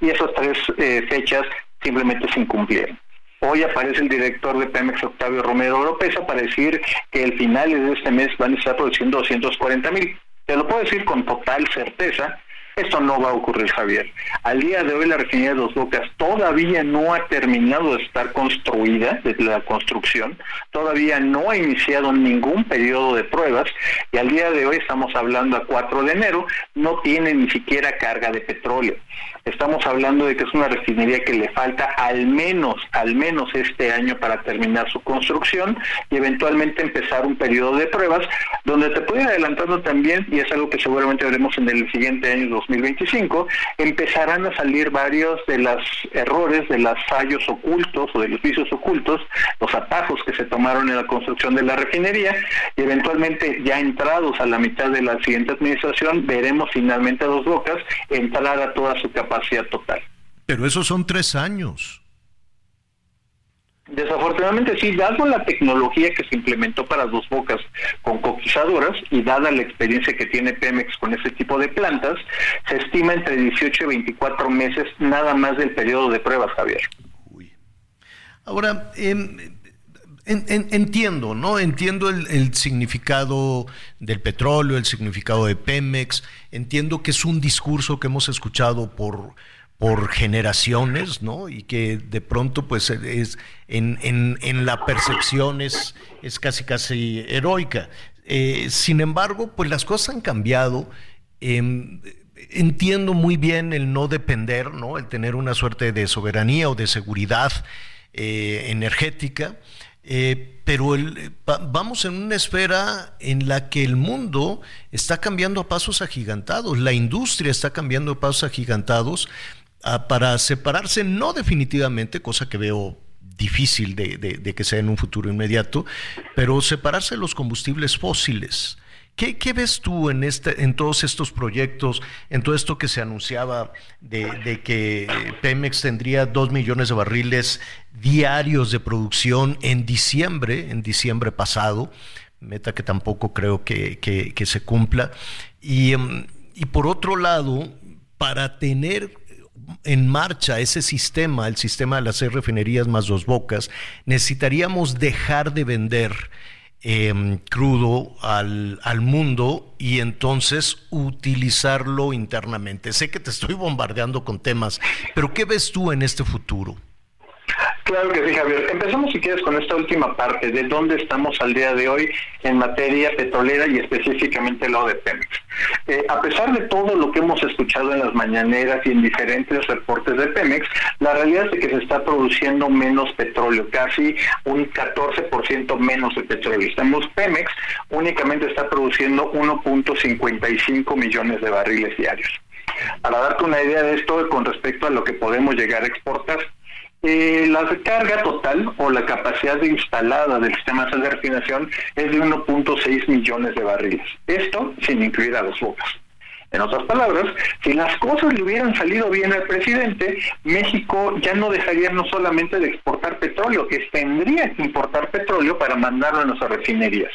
y esas tres eh, fechas simplemente se incumplieron. Hoy aparece el director de Pemex, Octavio Romero López, para decir que el final de este mes van a estar produciendo 240 mil. Te lo puedo decir con total certeza, esto no va a ocurrir, Javier. Al día de hoy la refinería de Dos Bocas todavía no ha terminado de estar construida desde la construcción, todavía no ha iniciado ningún periodo de pruebas y al día de hoy estamos hablando a 4 de enero, no tiene ni siquiera carga de petróleo. Estamos hablando de que es una refinería que le falta al menos, al menos este año para terminar su construcción y eventualmente empezar un periodo de pruebas donde te puede adelantando también, y es algo que seguramente veremos en el siguiente año 2025, empezarán a salir varios de los errores, de los fallos ocultos o de los vicios ocultos, los atajos que se tomaron en la construcción de la refinería y eventualmente ya entrados a la mitad de la siguiente administración veremos finalmente a dos bocas entrar a toda su capacidad total. Pero esos son tres años. Desafortunadamente sí, dado la tecnología que se implementó para dos bocas con coquizadoras y dada la experiencia que tiene Pemex con ese tipo de plantas, se estima entre 18 y 24 meses nada más del periodo de pruebas, Javier. Ahora, em, entiendo, ¿no? Entiendo el, significado del petróleo, el significado de Pemex, entiendo que es un discurso que hemos escuchado por, por generaciones, ¿no? Y que de pronto, pues, es en, la percepción es, es casi casi heroica. Eh, sin embargo, pues las cosas han cambiado. Em, entiendo muy bien el no depender, ¿no? El tener una suerte de soberanía o de seguridad eh, energética. Eh, pero vamos en una esfera en la que el mundo está cambiando a pasos agigantados, la industria está cambiando a pasos agigantados ah, para separarse, no definitivamente, cosa que veo difícil de, que sea en un futuro inmediato, pero separarse de los combustibles fósiles ¿Qué, ves tú en, este, en todos estos proyectos, en todo esto que se anunciaba de, que Pemex tendría dos millones de barriles diarios de producción en diciembre, en diciembre pasado, meta que tampoco creo que, se cumpla? Em, y por otro lado, para tener en marcha ese sistema, el sistema de las seis refinerías más dos bocas, necesitaríamos dejar de vender Em, crudo al, al, mundo y entonces utilizarlo internamente. Sé que te estoy bombardeando con temas, pero ¿qué ves tú en este futuro? Claro que sí, Javier. Empezamos, si quieres, con esta última parte, de dónde estamos al día de hoy en materia petrolera y específicamente lo de Pemex. Eh, a pesar de todo lo que hemos escuchado en las mañaneras y en diferentes reportes de Pemex, la realidad es que se está produciendo menos petróleo, casi un 14% menos de petróleo. Estamos, Pemex únicamente está produciendo 1.55 millones de barriles diarios. Para darte una idea de esto con respecto a lo que podemos llegar a exportar, eh, la carga total o la capacidad instalada del sistema de refinación es de 1.6 millones de barriles. Esto sin incluir a los bocas. En otras palabras, si las cosas le hubieran salido bien al presidente, México ya no dejaría no solamente de exportar petróleo, que tendría que importar petróleo para mandarlo a nuestras refinerías.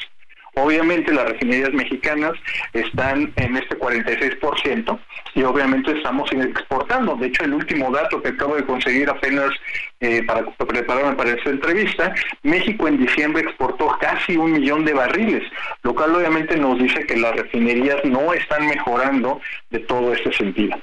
Obviamente las refinerías mexicanas están en este 46% y obviamente estamos exportando. De hecho, el último dato que acabo de conseguir apenas eh, para prepararme para esta entrevista, México en diciembre exportó casi un millón de barriles, lo cual obviamente nos dice que las refinerías no están mejorando de todo este sentido.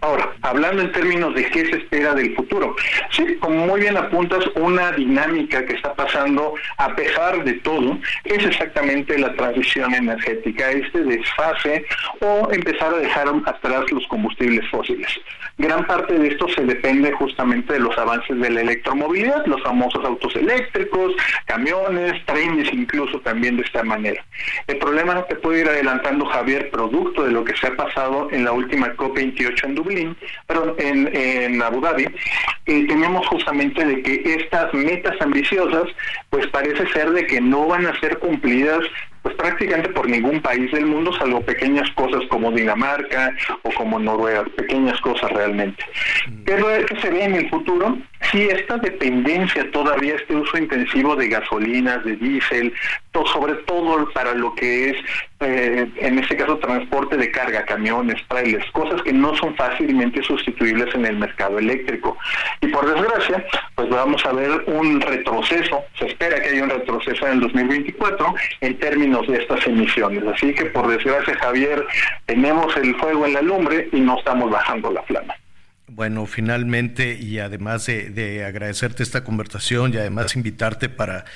Ahora, hablando en términos de qué se espera del futuro, sí, como muy bien apuntas, una dinámica que está pasando a pesar de todo es exactamente la transición energética, este desfase o empezar a dejar atrás los combustibles fósiles. Gran parte de esto se depende justamente de los avances de la electromovilidad, los famosos autos eléctricos, camiones, trenes incluso también de esta manera. El problema que puede ir adelantando Javier, producto de lo que se ha pasado en la última COP28 en Dublín, perdón, en, Abu Dhabi, eh, tenemos justamente de que estas metas ambiciosas, pues parece ser de que no van a ser cumplidas pues prácticamente por ningún país del mundo, salvo pequeñas cosas como Dinamarca o como Noruega, pequeñas cosas realmente. ¿Qué, que se ve en el futuro? Si esta dependencia todavía, este uso intensivo de gasolinas, de diésel, sobre todo para lo que es, eh, en este caso, transporte de carga, camiones, trailers, cosas que no son fácilmente sustituibles en el mercado eléctrico. Y por desgracia, pues vamos a ver un retroceso, se espera que haya un retroceso en el 2024 en términos de estas emisiones. Así que por desgracia, Javier, tenemos el fuego en la lumbre y no estamos bajando la flama. Bueno, finalmente, y además de, agradecerte esta conversación y además invitarte para,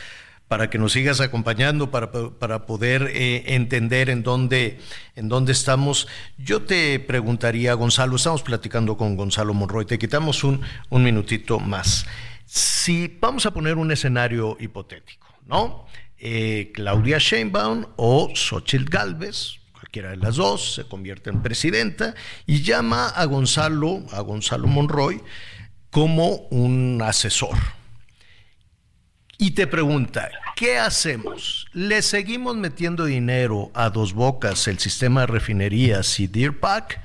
para que nos sigas acompañando, para, para poder eh, entender en dónde, en dónde estamos, yo te preguntaría, Gonzalo, estamos platicando con Gonzalo Monroy, te quitamos un, un minutito más. Si vamos a poner un escenario hipotético, ¿no? Eh, Claudia Sheinbaum o Xochitl Galvez, cualquiera de las dos, se convierte en presidenta y llama a Gonzalo, a Gonzalo Monroy, como un asesor. Y te pregunta, ¿qué hacemos? ¿Le seguimos metiendo dinero a dos bocas, el sistema de refinerías y Deer Park?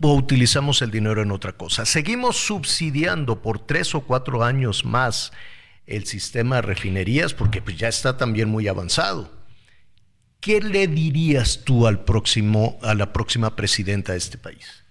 ¿O utilizamos el dinero en otra cosa? ¿Seguimos subsidiando por tres o cuatro años más el sistema de refinerías? Porque pues, ya está también muy avanzado. ¿Qué le dirías tú al próximo, a la próxima presidenta de este país?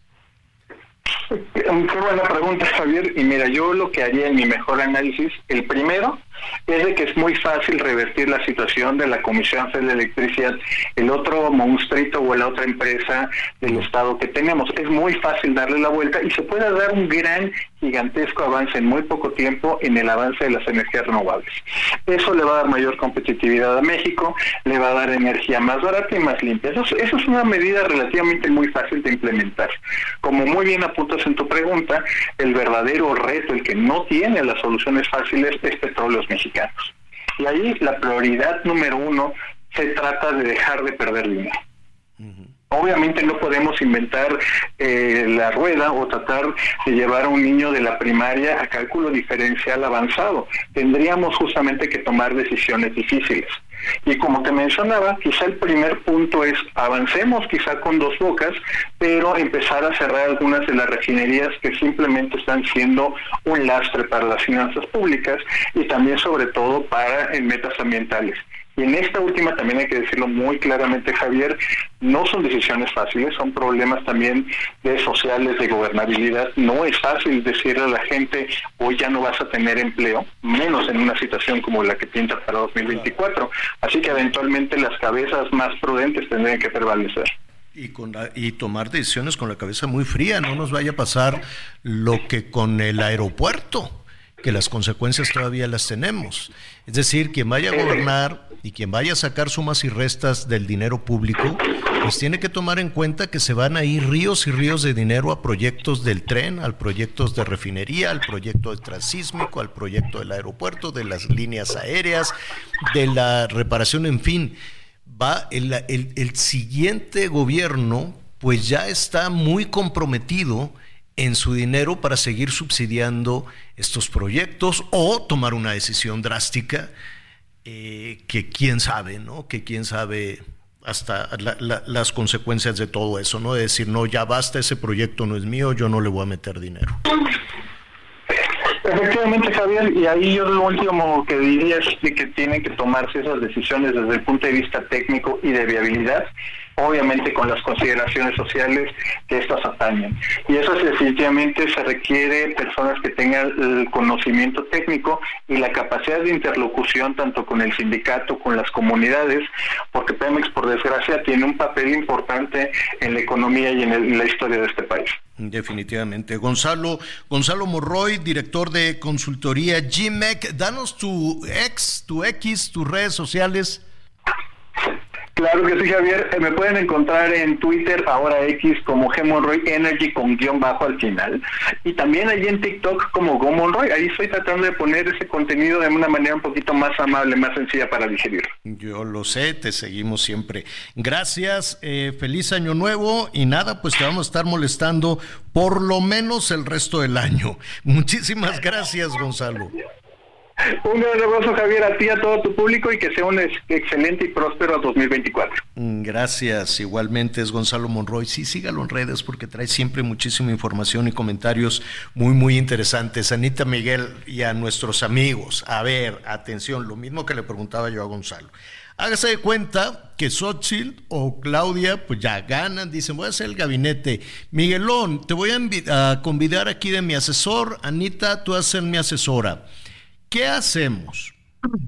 Qué buena pregunta, Javier. Y mira, yo lo que haría en mi mejor análisis, el primero, es de que es muy fácil revertir la situación de la Comisión Federal de Electricidad, el otro monstruito o la otra empresa del Estado que tenemos. Es muy fácil darle la vuelta y se puede dar un gran, gigantesco avance en muy poco tiempo en el avance de las energías renovables. Eso le va a dar mayor competitividad a México, le va a dar energía más barata y más limpia. Eso, es una medida relativamente muy fácil de implementar. Como muy bien apuntas en tu pregunta, el verdadero reto, el que no tiene las soluciones fáciles, es petróleos mexicanos. Y ahí la prioridad número uno se trata de dejar de perder dinero. Obviamente no podemos inventar eh, la rueda o tratar de llevar a un niño de la primaria a cálculo diferencial avanzado. Tendríamos justamente que tomar decisiones difíciles. Y como te mencionaba, quizá el primer punto es avancemos quizá con dos bocas, pero empezar a cerrar algunas de las refinerías que simplemente están siendo un lastre para las finanzas públicas y también sobre todo para en metas ambientales. Y en esta última también hay que decirlo muy claramente, Javier, no son decisiones fáciles, son problemas también de sociales, de gobernabilidad. No es fácil decirle a la gente, hoy ya no vas a tener empleo, menos en una situación como la que pinta para 2024. Así que eventualmente las cabezas más prudentes tendrían que prevalecer. Y, con y tomar decisiones con la cabeza muy fría, no nos vaya a pasar lo que con el aeropuerto, que las consecuencias todavía las tenemos. Es decir, quien vaya a gobernar y quien vaya a sacar sumas y restas del dinero público, pues tiene que tomar en cuenta que se van a ir ríos y ríos de dinero a proyectos del tren, al proyectos de refinería, al proyecto de transísmico, al proyecto del aeropuerto, de las líneas aéreas, de la reparación, en fin. Va el, el, el siguiente gobierno, pues ya está muy comprometido en su dinero para seguir subsidiando estos proyectos o tomar una decisión drástica eh, que quién sabe, ¿no? Que quién sabe hasta las consecuencias de todo eso, ¿no? De decir, no, ya basta, ese proyecto no es mío, yo no le voy a meter dinero. Efectivamente, Javier, y ahí yo lo último que diría es que tienen que tomarse esas decisiones desde el punto de vista técnico y de viabilidad obviamente con las consideraciones sociales que estas atañen. Y eso definitivamente se requiere personas que tengan el conocimiento técnico y la capacidad de interlocución tanto con el sindicato, con las comunidades, porque Pemex, por desgracia, tiene un papel importante en la economía y en, la historia de este país. Definitivamente. Gonzalo, Gonzalo Morroy, director de consultoría GMEC, danos tu ex, tu X, tus redes sociales. Claro que sí, Javier. Eh, me pueden encontrar en Twitter, ahora X, como Gemonroy Energy con guion bajo al final. Y también allí en TikTok como Gomonroy. Ahí estoy tratando de poner ese contenido de una manera un poquito más amable, más sencilla para digerir. Yo lo sé, te seguimos siempre. Gracias, eh, feliz año nuevo y nada, pues te vamos a estar molestando por lo menos el resto del año. Muchísimas gracias, Gonzalo. Un gran abrazo, Javier, a ti, a todo tu público y que sea un excelente y próspero 2024. Mm, gracias, igualmente es Gonzalo Monroy. Sí, sígalo en redes porque trae siempre muchísima información y comentarios muy, muy interesantes. Anita Miguel y a nuestros amigos, a ver, atención, lo mismo que le preguntaba yo a Gonzalo. Hágase de cuenta que Xochitl o Claudia, pues ya ganan, dicen, voy a hacer el gabinete. Miguelón, te voy a, a convidar aquí de mi asesor. Anita, tú vas a ser mi asesora. ¿Qué hacemos?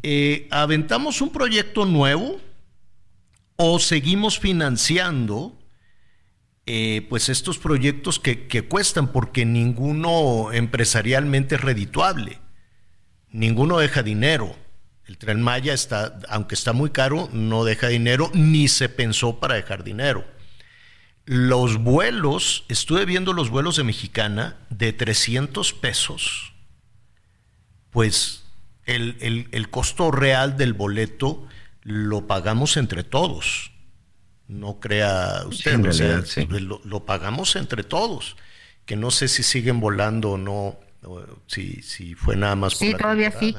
Eh, ¿Aventamos un proyecto nuevo o seguimos financiando eh, pues estos proyectos que, que, cuestan porque ninguno empresarialmente es redituable? Ninguno deja dinero. El tren Maya está, aunque está muy caro, no deja dinero ni se pensó para dejar dinero. Los vuelos, estuve viendo los vuelos de Mexicana de 300 pesos pues el, costo real del boleto lo pagamos entre todos. No crea usted, lo, pagamos entre todos. Que no sé si siguen volando o no, si, si fue nada más por sí, todavía sí.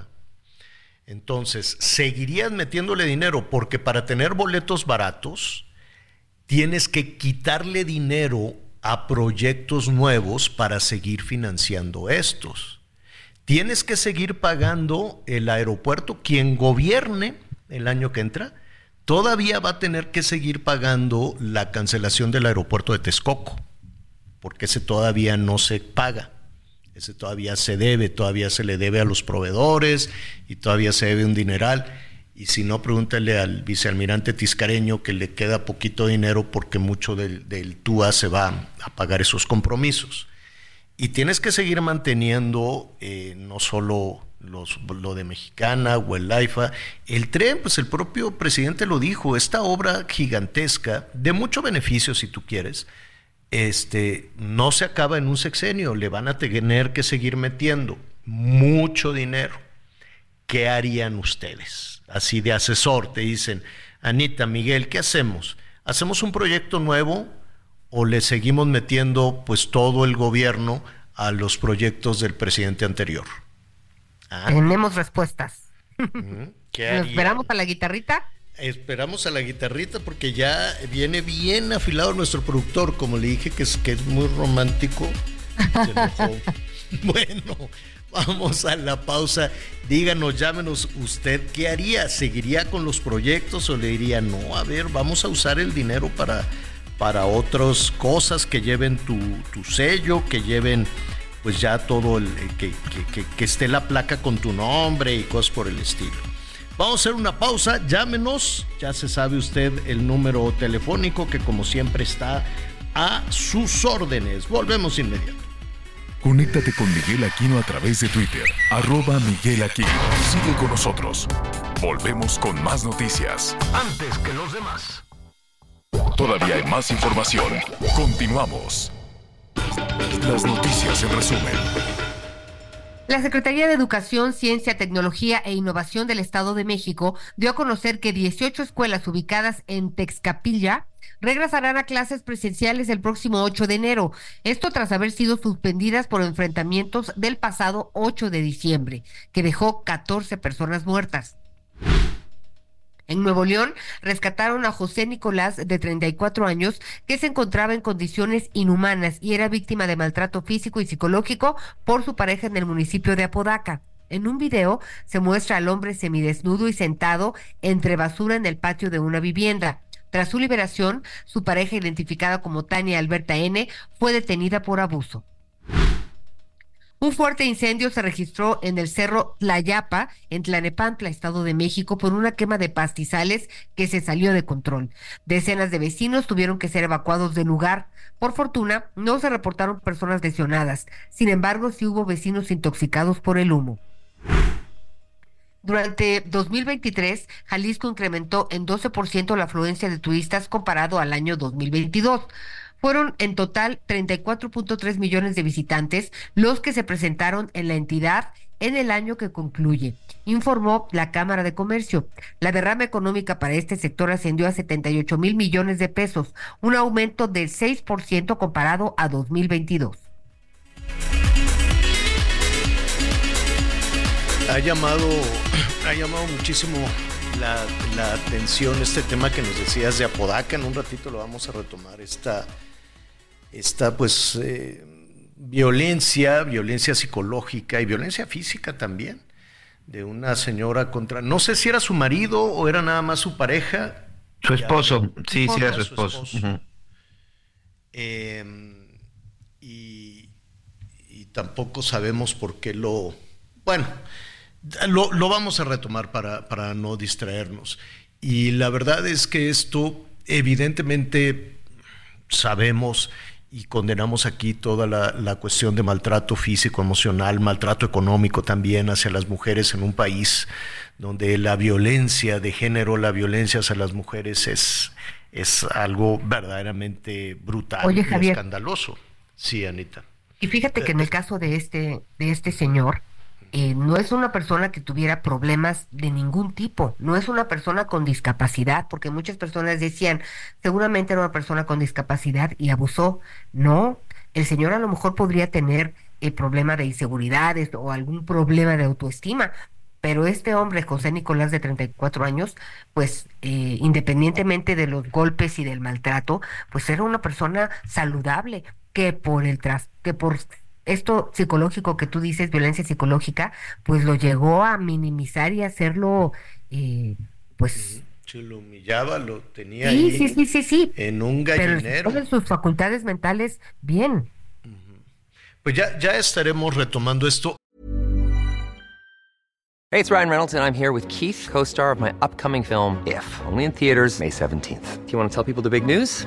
Entonces, seguirías metiéndole dinero porque para tener boletos baratos tienes que quitarle dinero a proyectos nuevos para seguir financiando estos tienes que seguir pagando el aeropuerto. Quien gobierne el año que entra, todavía va a tener que seguir pagando la cancelación del aeropuerto de Texcoco, porque ese todavía no se paga. Ese todavía se debe, todavía se le debe a los proveedores y todavía se debe un dineral. Y si no, pregúntale al vicealmirante Tiscareño que le queda poquito dinero porque mucho del, del TUA se va a pagar esos compromisos. Y tienes que seguir manteniendo eh, no solo los, lo de Mexicana o el AIFA, el tren, pues el propio presidente lo dijo, esta obra gigantesca, de mucho beneficio si tú quieres, este, no se acaba en un sexenio, le van a tener que seguir metiendo mucho dinero. ¿Qué harían ustedes? Así de asesor, te dicen, Anita, Miguel, ¿qué hacemos? ¿Hacemos un proyecto nuevo? O le seguimos metiendo pues todo el gobierno a los proyectos del presidente anterior? Ah. Tenemos respuestas. ¿Nos esperamos a la guitarrita? Esperamos a la guitarrita porque ya viene bien afilado nuestro productor, como le dije que es, que es muy romántico. bueno, vamos a la pausa. Díganos, llámenos usted, ¿qué haría? ¿Seguiría con los proyectos o le diría, no, a ver, vamos a usar el dinero para, para otras cosas que lleven tu, tu sello, que lleven pues ya todo el, que, que, que esté la placa con tu nombre y cosas por el estilo. Vamos a hacer una pausa, llámenos, ya se sabe usted el número telefónico que como siempre está a sus órdenes. Volvemos inmediato. Conéctate con Miguel Aquino a través de Twitter, arroba Miguel Aquino. Sigue con nosotros. Volvemos con más noticias. Antes que los demás. Todavía hay más información. Continuamos. Las noticias en resumen. La Secretaría de Educación, Ciencia, Tecnología e Innovación del Estado de México dio a conocer que 18 escuelas ubicadas en Texcapilla regresarán a clases presenciales el próximo 8 de enero. Esto tras haber sido suspendidas por enfrentamientos del pasado 8 de diciembre, que dejó 14 personas muertas. En Nuevo León rescataron a José Nicolás, de 34 años, que se encontraba en condiciones inhumanas y era víctima de maltrato físico y psicológico por su pareja en el municipio de Apodaca. En un video se muestra al hombre semidesnudo y sentado entre basura en el patio de una vivienda. Tras su liberación, su pareja, identificada como Tania Alberta N., fue detenida por abuso. Un fuerte incendio se registró en el cerro Tlayapa, en Tlanepantla, Estado de México, por una quema de pastizales que se salió de control. Decenas de vecinos tuvieron que ser evacuados del lugar. Por fortuna, no se reportaron personas lesionadas. Sin embargo, sí hubo vecinos intoxicados por el humo. Durante 2023, Jalisco incrementó en 12% la afluencia de turistas comparado al año 2022. Fueron en total 34.3 millones de visitantes los que se presentaron en la entidad en el año que concluye, informó la Cámara de Comercio. La derrama económica para este sector ascendió a 78 mil millones de pesos, un aumento del 6% comparado a 2022. Ha llamado, ha llamado muchísimo la, la, atención este tema que nos decías de Apodaca. En un ratito lo vamos a retomar. Esta, esta pues eh, violencia, violencia psicológica y violencia física también de una señora contra, no sé si era su marido o era nada más su pareja. Su esposo, sí, sí era su esposo. eh, y, y, tampoco sabemos por qué lo, bueno, lo, lo vamos a retomar para, para no distraernos. Y la verdad es que esto evidentemente sabemos y condenamos aquí toda la, la, cuestión de maltrato físico, emocional, maltrato económico también hacia las mujeres en un país donde la violencia de género, la violencia hacia las mujeres es, es algo verdaderamente brutal Oye, y Javier, escandaloso. Sí, Anita. Y fíjate que en el caso de este, de este señor, eh, no es una persona que tuviera problemas de ningún tipo, no es una persona con discapacidad, porque muchas personas decían, seguramente era una persona con discapacidad y abusó. No, el señor a lo mejor podría tener el problema de inseguridades o algún problema de autoestima, pero este hombre, José Nicolás de 34 años, pues eh, independientemente de los golpes y del maltrato, pues era una persona saludable que por el tras que por esto psicológico que tú dices, violencia psicológica, pues lo llegó a minimizar y hacerlo, eh, pues... Se lo humillaba, lo tenía sí, ahí sí, sí, sí, sí. en un gallinero. Pero sus facultades mentales, bien. Pues ya, ya estaremos retomando esto. Hey, it's Ryan Reynolds, and I'm here with Keith, co-star of my upcoming film, If, only in theaters May 17th. Do you want to tell people the big news?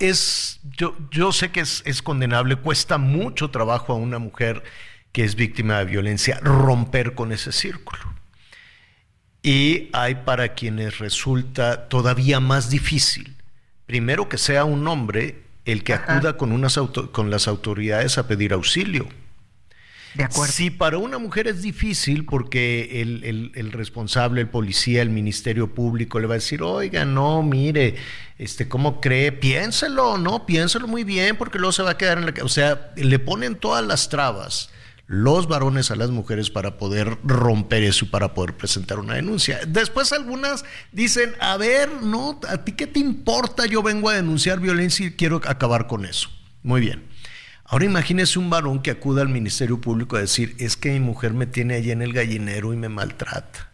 Es, yo, yo sé que es, es condenable, cuesta mucho trabajo a una mujer que es víctima de violencia romper con ese círculo. Y hay para quienes resulta todavía más difícil, primero que sea un hombre el que acuda con, unas con las autoridades a pedir auxilio. De. Si para una mujer es difícil porque el, responsable, el policía, el ministerio público le va a decir, oiga, no, mire, este, ¿cómo cree? Piénselo, no, piénselo muy bien porque luego se va a quedar en la... O sea, le ponen todas las trabas los varones a las mujeres para poder romper eso y para poder presentar una denuncia. Después algunas dicen, a ver, no, a ti qué te importa, yo vengo a denunciar violencia y quiero acabar con eso. Muy bien. Ahora imagínese un varón que acuda al Ministerio Público a decir, es que mi mujer me tiene allí en el gallinero y me maltrata.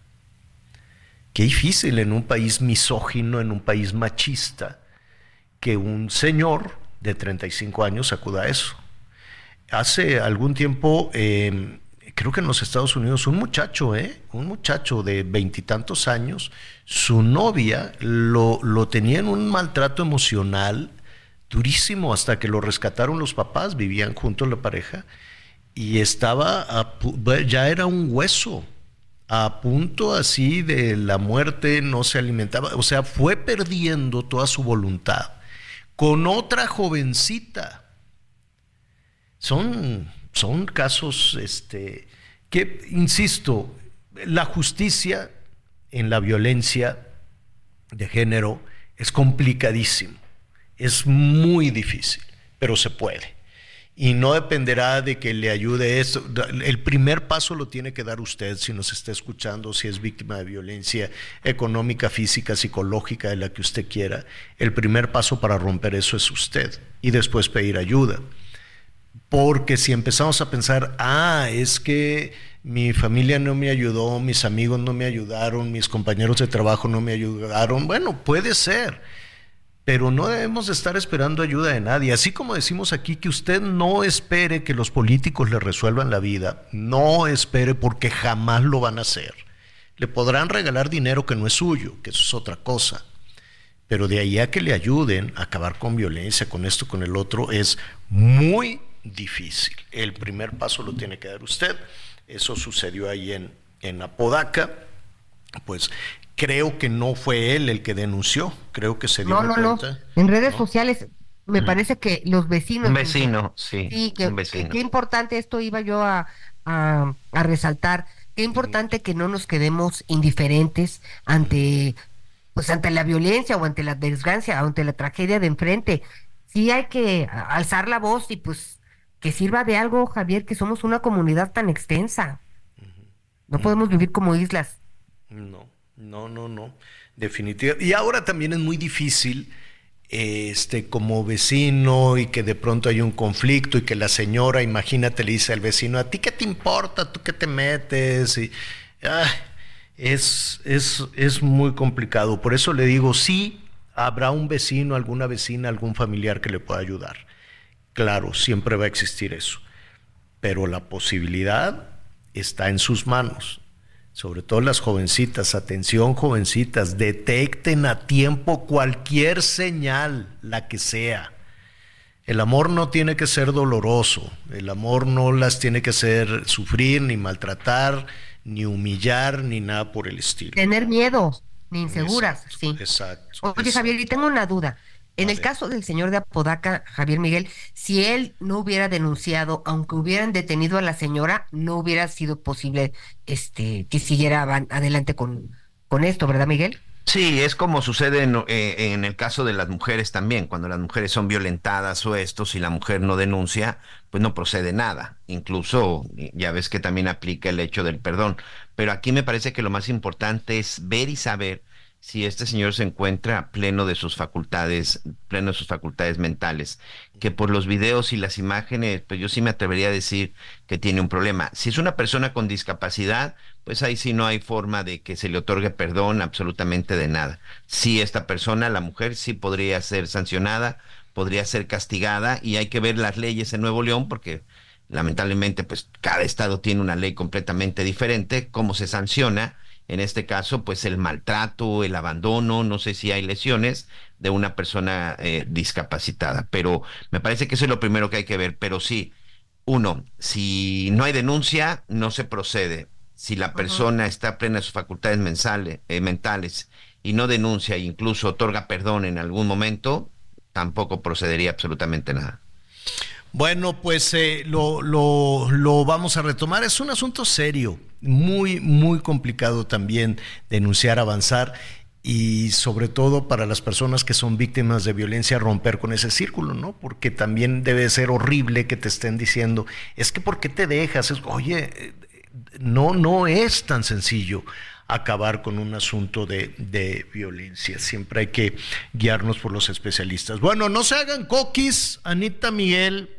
Qué difícil en un país misógino, en un país machista, que un señor de 35 años acuda a eso hace algún tiempo, em, creo que en los Estados Unidos, un muchacho, ¿eh? un muchacho de veintitantos años, su novia lo, lo tenía en un maltrato emocional durísimo hasta que lo rescataron los papás, vivían juntos la pareja, y estaba, ya era un hueso, a punto así de la muerte, no se alimentaba, o sea, fue perdiendo toda su voluntad con otra jovencita. Son, son casos este, que, insisto, la justicia en la violencia de género es complicadísimo, es muy difícil, pero se puede. Y no dependerá de que le ayude esto. El primer paso lo tiene que dar usted si nos está escuchando, si es víctima de violencia económica, física, psicológica, de la que usted quiera. El primer paso para romper eso es usted y después pedir ayuda. Porque si empezamos a pensar, ah, es que mi familia no me ayudó, mis amigos no me ayudaron, mis compañeros de trabajo no me ayudaron, bueno, puede ser, pero no debemos estar esperando ayuda de nadie. Así como decimos aquí que usted no espere que los políticos le resuelvan la vida, no espere porque jamás lo van a hacer. Le podrán regalar dinero que no es suyo, que eso es otra cosa. Pero de ahí a que le ayuden a acabar con violencia, con esto, con el otro, es muy difícil. El primer paso lo tiene que dar usted. Eso sucedió ahí en, en Apodaca. Pues creo que no fue él el que denunció, creo que se dio no, no, No. En redes sociales me parece que los vecinos. Un vecino, sí. Sí, que, qué importante esto iba yo a, a, a, resaltar. Qué importante que no nos quedemos indiferentes ante, pues ante la violencia o ante la desgracia, ante la tragedia de enfrente. Sí hay que alzar la voz y pues que sirva de algo, Javier, que somos una comunidad tan extensa. No podemos vivir como islas. No, no, no, no. Definitivamente. Y ahora también es muy difícil, este, como vecino y que de pronto hay un conflicto y que la señora, imagínate, le dice al vecino, ¿a ti qué te importa? ¿Tú qué te metes? Y, es, es, es muy complicado. Por eso le digo, sí, habrá un vecino, alguna vecina, algún familiar que le pueda ayudar Claro, siempre va a existir eso, pero la posibilidad está en sus manos. Sobre todo las jovencitas, atención jovencitas, detecten a tiempo cualquier señal, la que sea. El amor no tiene que ser doloroso, el amor no las tiene que hacer sufrir, ni maltratar, ni humillar, ni nada por el estilo. Tener miedo, ni inseguras, sí. Exacto. Oye, Javier, y tengo una duda. En el caso del señor de Apodaca, Javier Miguel, si él no hubiera denunciado, aunque hubieran detenido a la señora, no hubiera sido posible este que siguiera adelante con, con esto, ¿verdad, Miguel? Sí, es como sucede en, eh, en, el caso de las mujeres también, cuando las mujeres son violentadas o esto, si la mujer no denuncia, pues no procede nada. Incluso ya ves que también aplica el hecho del perdón. Pero aquí me parece que lo más importante es ver y saber si este señor se encuentra pleno de sus facultades, pleno de sus facultades mentales, que por los videos y las imágenes, pues yo sí me atrevería a decir que tiene un problema. Si es una persona con discapacidad, pues ahí sí no hay forma de que se le otorgue perdón absolutamente de nada. Si esta persona, la mujer, sí podría ser sancionada, podría ser castigada y hay que ver las leyes en Nuevo León porque lamentablemente pues cada estado tiene una ley completamente diferente, cómo se sanciona en este caso, pues el maltrato, el abandono, no sé si hay lesiones de una persona eh, discapacitada, pero me parece que eso es lo primero que hay que ver. Pero sí, uno, si no hay denuncia, no se procede. Si la persona está plena de sus facultades mensales, eh, mentales y no denuncia e incluso otorga perdón en algún momento, tampoco procedería absolutamente nada. Bueno, pues eh, lo, lo, lo, vamos a retomar. Es un asunto serio, muy, muy complicado también denunciar, avanzar y sobre todo para las personas que son víctimas de violencia romper con ese círculo, ¿no? Porque también debe ser horrible que te estén diciendo, es que ¿por qué te dejas? Oye, no, no es tan sencillo acabar con un asunto de, de, violencia. Siempre hay que guiarnos por los especialistas. Bueno, no se hagan coquis, Anita Miguel.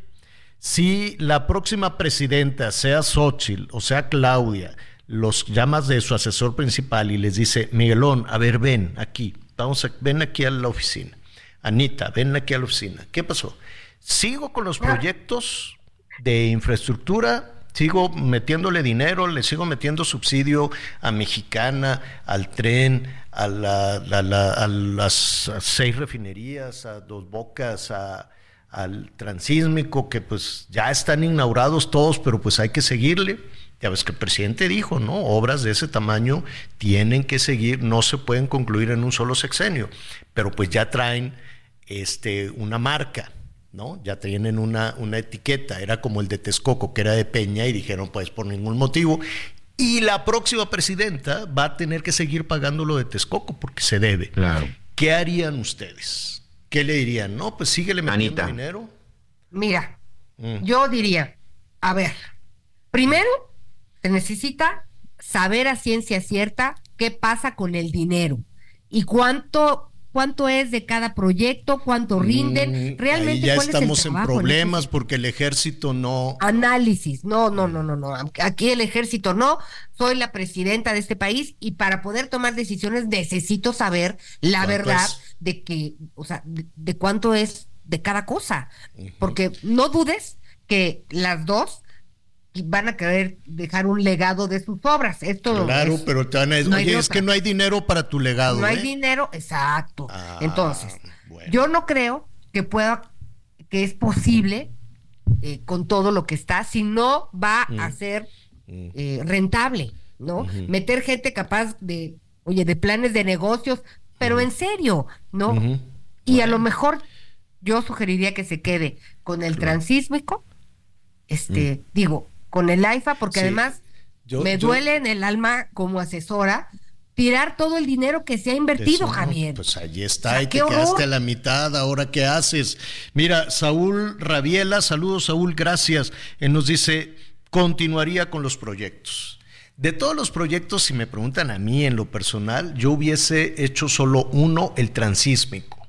Si la próxima presidenta, sea Xochitl o sea Claudia, los llamas de su asesor principal y les dice, Miguelón, a ver, ven aquí, vamos a, ven aquí a la oficina. Anita, ven aquí a la oficina. ¿Qué pasó? Sigo con los proyectos de infraestructura, sigo metiéndole dinero, le sigo metiendo subsidio a Mexicana, al tren, a, las seis refinerías, a Dos Bocas, al transísmico, que pues ya están inaugurados todos, pero pues hay que seguirle ya ves que el presidente dijo, ¿no? Obras de ese tamaño tienen que seguir, no se pueden concluir en un solo sexenio, pero pues ya traen este, una marca, ¿no? Ya tienen una, una etiqueta, era como el de Texcoco, que era de Peña, y dijeron, pues por ningún motivo. Y la próxima presidenta va a tener que seguir pagando lo de Texcoco porque se debe. Claro. ¿Qué harían ustedes? ¿Qué le dirían? No, pues síguele metiendo dinero. Mira, mm. yo diría, a ver, primero se necesita saber a ciencia cierta qué pasa con el dinero y cuánto cuánto es de cada proyecto, cuánto rinden, mm, realmente ya estamos en problemas porque el ejército no análisis, no, no, no, no, no, aquí el ejército no, soy la presidenta de este país y para poder tomar decisiones necesito saber la verdad de que, o sea, de, cuánto es de cada cosa, porque no dudes que las dos van a querer dejar un legado de sus obras. Esto claro, pero te van a decir, oye, es que no hay dinero para tu legado. No hay ¿eh? dinero, exacto. Ah, Entonces, yo no creo que pueda, que es posible eh, con todo lo que está, si no va a mm. ser mm. Eh, rentable, ¿no? Meter gente capaz de, oye, de planes de negocios, pero en serio, ¿no? Y a lo mejor yo sugeriría que se quede con el transísmico, este, mm. digo, con el AIFA, porque además me duele en el alma como asesora tirar todo el dinero que se ha invertido, Javier. Pues ahí está, y te quedaste a la mitad, ahora qué haces. Mira, Saúl Rabiela, saludos Saúl, gracias. Él nos dice, continuaría con los proyectos. De todos los proyectos, si me preguntan a mí en lo personal, yo hubiese hecho solo uno, el transísmico,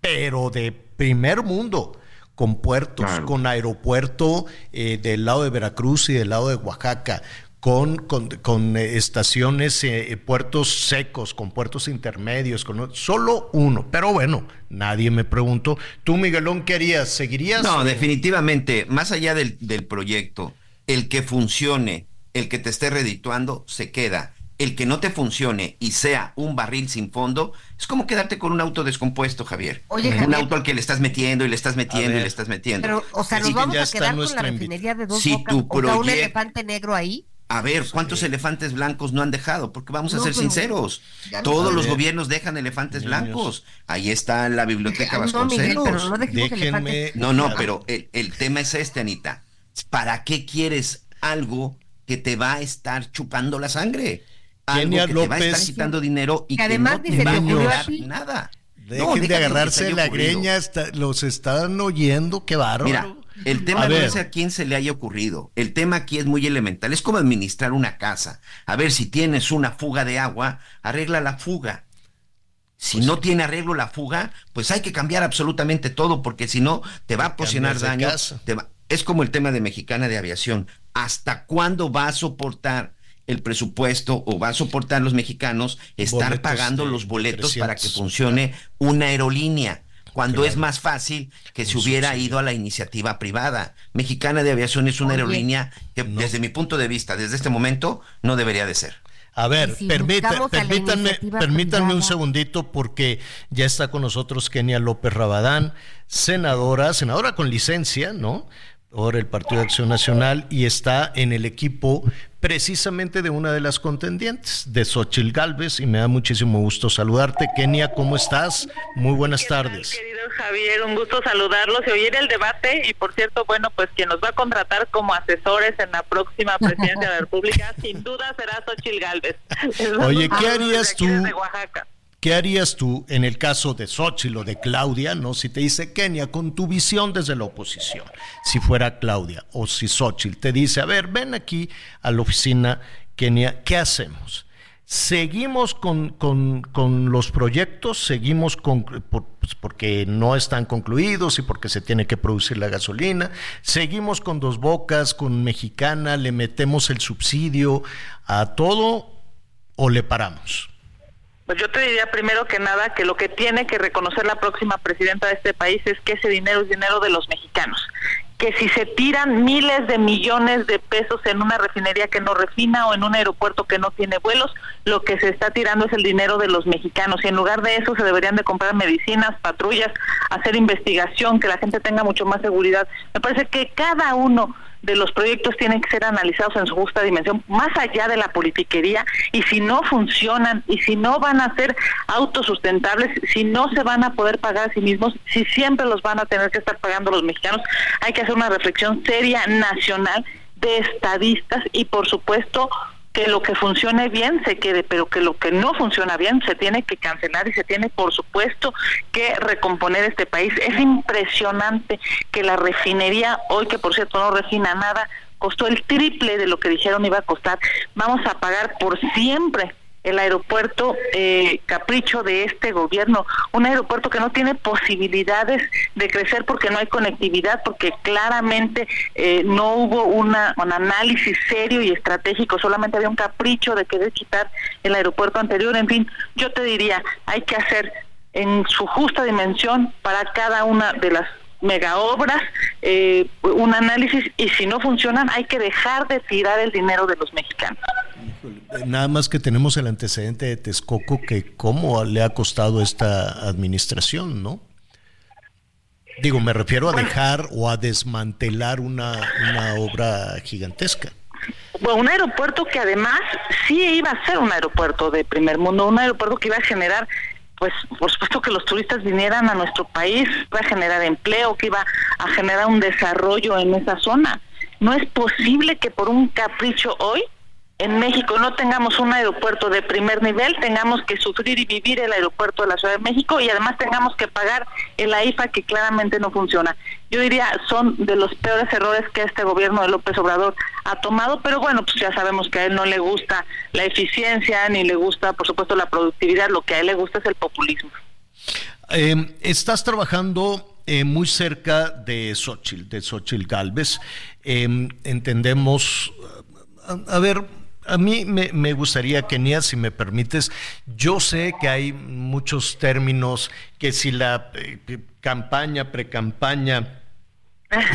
pero de primer mundo con puertos, con aeropuerto eh, del lado de Veracruz y del lado de Oaxaca, con, con, eh, estaciones, eh, puertos secos, con puertos intermedios, con solo uno. Pero bueno, nadie me preguntó. ¿Tú, Miguelón, qué harías? ¿Seguirías? No, definitivamente, más allá del, del proyecto, el que funcione, el que te esté redituando, se queda el que no te funcione y sea un barril sin fondo, es como quedarte con un auto descompuesto, Javier. Oye, un auto al que le estás metiendo y le estás metiendo y le estás metiendo. Pero, o sea, nos vamos a quedar con la refinería de dos bocas, o un elefante negro ahí. A ver, ¿cuántos elefantes blancos no han dejado? Porque vamos a ser sinceros. Todos los gobiernos dejan elefantes blancos. Ahí está la biblioteca Vasconcelos. No, Déjenme... no, no, pero el, el tema es este, Anita. ¿Para qué quieres algo que te va a estar chupando la sangre? Algo que te va a estar quitando dinero y que, además no te va a mejorar nada. Dejen de agarrarse la greña, los están oyendo, qué bárbaro. Mira, el tema no es a quién se le haya ocurrido. El tema aquí es muy elemental. Es como administrar una casa. A ver, si tienes una fuga de agua, arregla la fuga. Si pues no tiene arreglo la fuga, pues hay que cambiar absolutamente todo, porque si no, te va a ocasionar daño. Es como el tema de Mexicana de Aviación. ¿Hasta cuándo va a soportar el presupuesto o va a soportar los mexicanos estar pagando los boletos para que funcione una aerolínea cuando es más fácil que se hubiera ido a la iniciativa privada. Mexicana de Aviación es una aerolínea que desde mi punto de vista, desde este momento, no debería de ser. A ver, permítanme, permítanme un segundito porque ya está con nosotros Kenia López Rabadán, senadora, senadora con licencia, ¿no? Por el Partido de Acción Nacional y está en el equipo precisamente de una de las contendientes, de Xochil Galvez, y me da muchísimo gusto saludarte. Kenia, ¿cómo estás? Muy buenas tardes. querido Javier, un gusto saludarlos y oír el debate. Y por cierto, bueno, pues quien nos va a contratar como asesores en la próxima presidencia de la República, sin duda será Xochil Galvez. Oye, ¿qué harías tú? ¿Qué harías tú en el caso de Xochitl o de Claudia, no? Si te dice Kenia, con tu visión desde la oposición, si fuera Claudia o si Xochitl te dice, a ver, ven aquí a la oficina, Kenia, ¿qué hacemos? Seguimos con, los proyectos, seguimos con, pues, porque no están concluidos y porque se tiene que producir la gasolina, seguimos con dos bocas, con mexicana, le metemos el subsidio a todo o le paramos. Pues yo te diría primero que nada que lo que tiene que reconocer la próxima presidenta de este país es que ese dinero es dinero de los mexicanos. Que si se tiran miles de millones de pesos en una refinería que no refina o en un aeropuerto que no tiene vuelos, lo que se está tirando es el dinero de los mexicanos. Y en lugar de eso se deberían de comprar medicinas, patrullas, hacer investigación, que la gente tenga mucho más seguridad. Me parece que cada uno de los proyectos tienen que ser analizados en su justa dimensión, más allá de la politiquería, y si no funcionan, y si no van a ser autosustentables, si no se van a poder pagar a sí mismos, si siempre los van a tener que estar pagando los mexicanos, hay que hacer una reflexión seria, nacional, de estadistas y por supuesto que lo que funcione bien se quede, pero que lo que no funciona bien se tiene que cancelar y se tiene, por supuesto, que recomponer este país. Es impresionante que la refinería, hoy que por cierto no refina nada, costó el triple de lo que dijeron iba a costar. Vamos a pagar por siempre el aeropuerto eh, capricho de este gobierno, un aeropuerto que no tiene posibilidades de crecer porque no hay conectividad, porque claramente eh, no hubo una, un análisis serio y estratégico, solamente había un capricho de querer quitar el aeropuerto anterior, en fin, yo te diría, hay que hacer en su justa dimensión para cada una de las mega obras, eh, un análisis y si no funcionan hay que dejar de tirar el dinero de los mexicanos. Nada más que tenemos el antecedente de Texcoco que cómo le ha costado esta administración, ¿no? Digo, me refiero a dejar o a desmantelar una, una obra gigantesca. Bueno, un aeropuerto que además sí iba a ser un aeropuerto de primer mundo, un aeropuerto que iba a generar pues por supuesto que los turistas vinieran a nuestro país, iba a generar empleo, que iba a generar un desarrollo en esa zona. No es posible que por un capricho hoy en México no tengamos un aeropuerto de primer nivel, tengamos que sufrir y vivir el aeropuerto de la Ciudad de México y además tengamos que pagar el AIFA que claramente no funciona. Yo diría son de los peores errores que este gobierno de López Obrador ha tomado, pero bueno, pues ya sabemos que a él no le gusta la eficiencia ni le gusta, por supuesto, la productividad, lo que a él le gusta es el populismo. Eh, estás trabajando eh, muy cerca de Xochitl, de Xochitl Galvez. Eh, entendemos, a ver, a mí me, gustaría, Kenia, si me permites, yo sé que hay muchos términos, que si la eh, campaña, precampaña,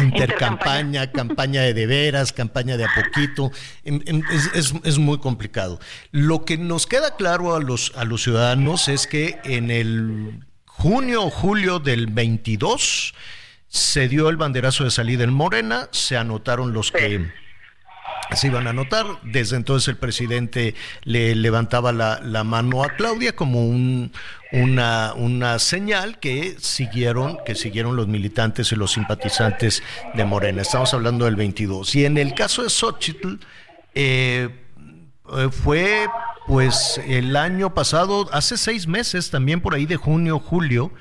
intercampaña, campaña de de veras, campaña de a poquito, es, muy complicado. Lo que nos queda claro a los, a los ciudadanos es que en el junio o julio del 22 se dio el banderazo de salida en Morena, se anotaron los que se iban a notar. Desde entonces el presidente le levantaba la, mano a Claudia como un, una, una, señal que siguieron, que siguieron los militantes y los simpatizantes de Morena. Estamos hablando del 22. Y en el caso de Xochitl, eh, eh, fue pues el año pasado, hace seis meses, también por ahí de junio, julio,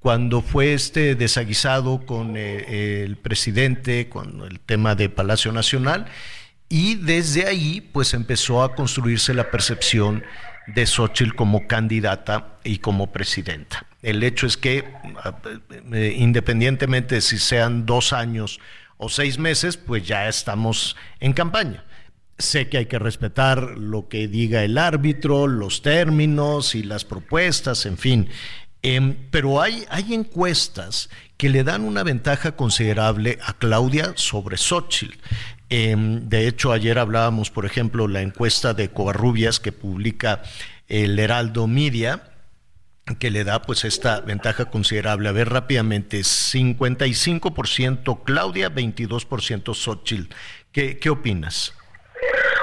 cuando fue este desaguisado con eh, el presidente, con el tema de Palacio Nacional, y desde ahí, pues empezó a construirse la percepción de Xochitl como candidata y como presidenta. El hecho es que, eh, independientemente de si sean dos años o seis meses, pues ya estamos en campaña. Sé que hay que respetar lo que diga el árbitro, los términos y las propuestas, en fin. Em, pero hay, hay encuestas que le dan una ventaja considerable a Claudia sobre Xochitl. Em, de hecho, ayer hablábamos, por ejemplo, la encuesta de Covarrubias que publica el Heraldo Media, que le da pues esta ventaja considerable. A ver rápidamente, 55% Claudia, 22% Xochitl. ¿Qué, ¿Qué opinas?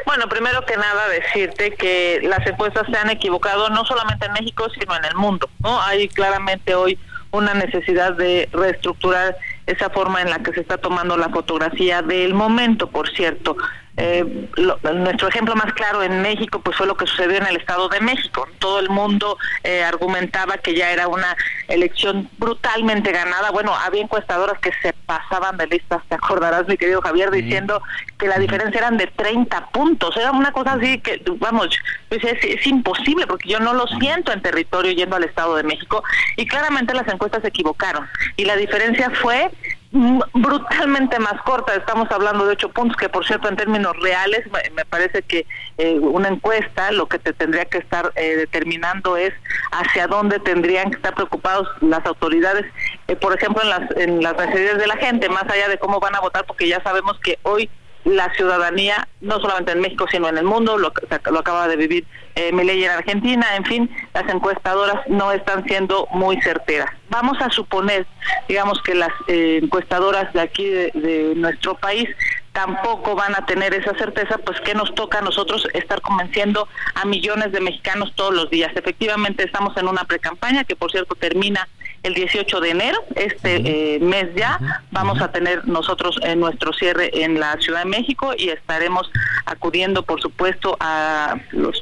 Bueno, primero que nada decirte que las encuestas se han equivocado no solamente en México, sino en el mundo. ¿no? Hay claramente hoy una necesidad de reestructurar esa forma en la que se está tomando la fotografía del momento, por cierto. Eh, nuestro ejemplo más claro en México pues fue lo que sucedió en el Estado de México. Todo el mundo eh, argumentaba que ya era una elección brutalmente ganada. Bueno, había encuestadoras que se pasaban de listas, te acordarás, mi querido Javier, diciendo que la diferencia eran de 30 puntos. Era una cosa así que, vamos, es, es imposible porque yo no lo siento en territorio yendo al Estado de México y claramente las encuestas se equivocaron. Y la diferencia fue brutalmente más corta. Estamos hablando de ocho puntos, que por cierto en términos reales me parece que eh, una encuesta lo que te tendría que estar eh, determinando es hacia dónde tendrían que estar preocupados las autoridades, eh, por ejemplo en las, en las necesidades de la gente, más allá de cómo van a votar, porque ya sabemos que hoy la ciudadanía, no solamente en México, sino en el mundo, lo, lo acaba de vivir eh, en Argentina, en fin, las encuestadoras no están siendo muy certeras. Vamos a suponer, digamos, que las eh, encuestadoras de aquí de, nuestro país tampoco van a tener esa certeza, pues que nos toca a nosotros estar convenciendo a millones de mexicanos todos los días. Efectivamente, estamos en una precampaña que, por cierto, termina el 18 de enero, este eh, mes ya, vamos a tener nosotros en nuestro cierre en la Ciudad de México y estaremos acudiendo, por supuesto, a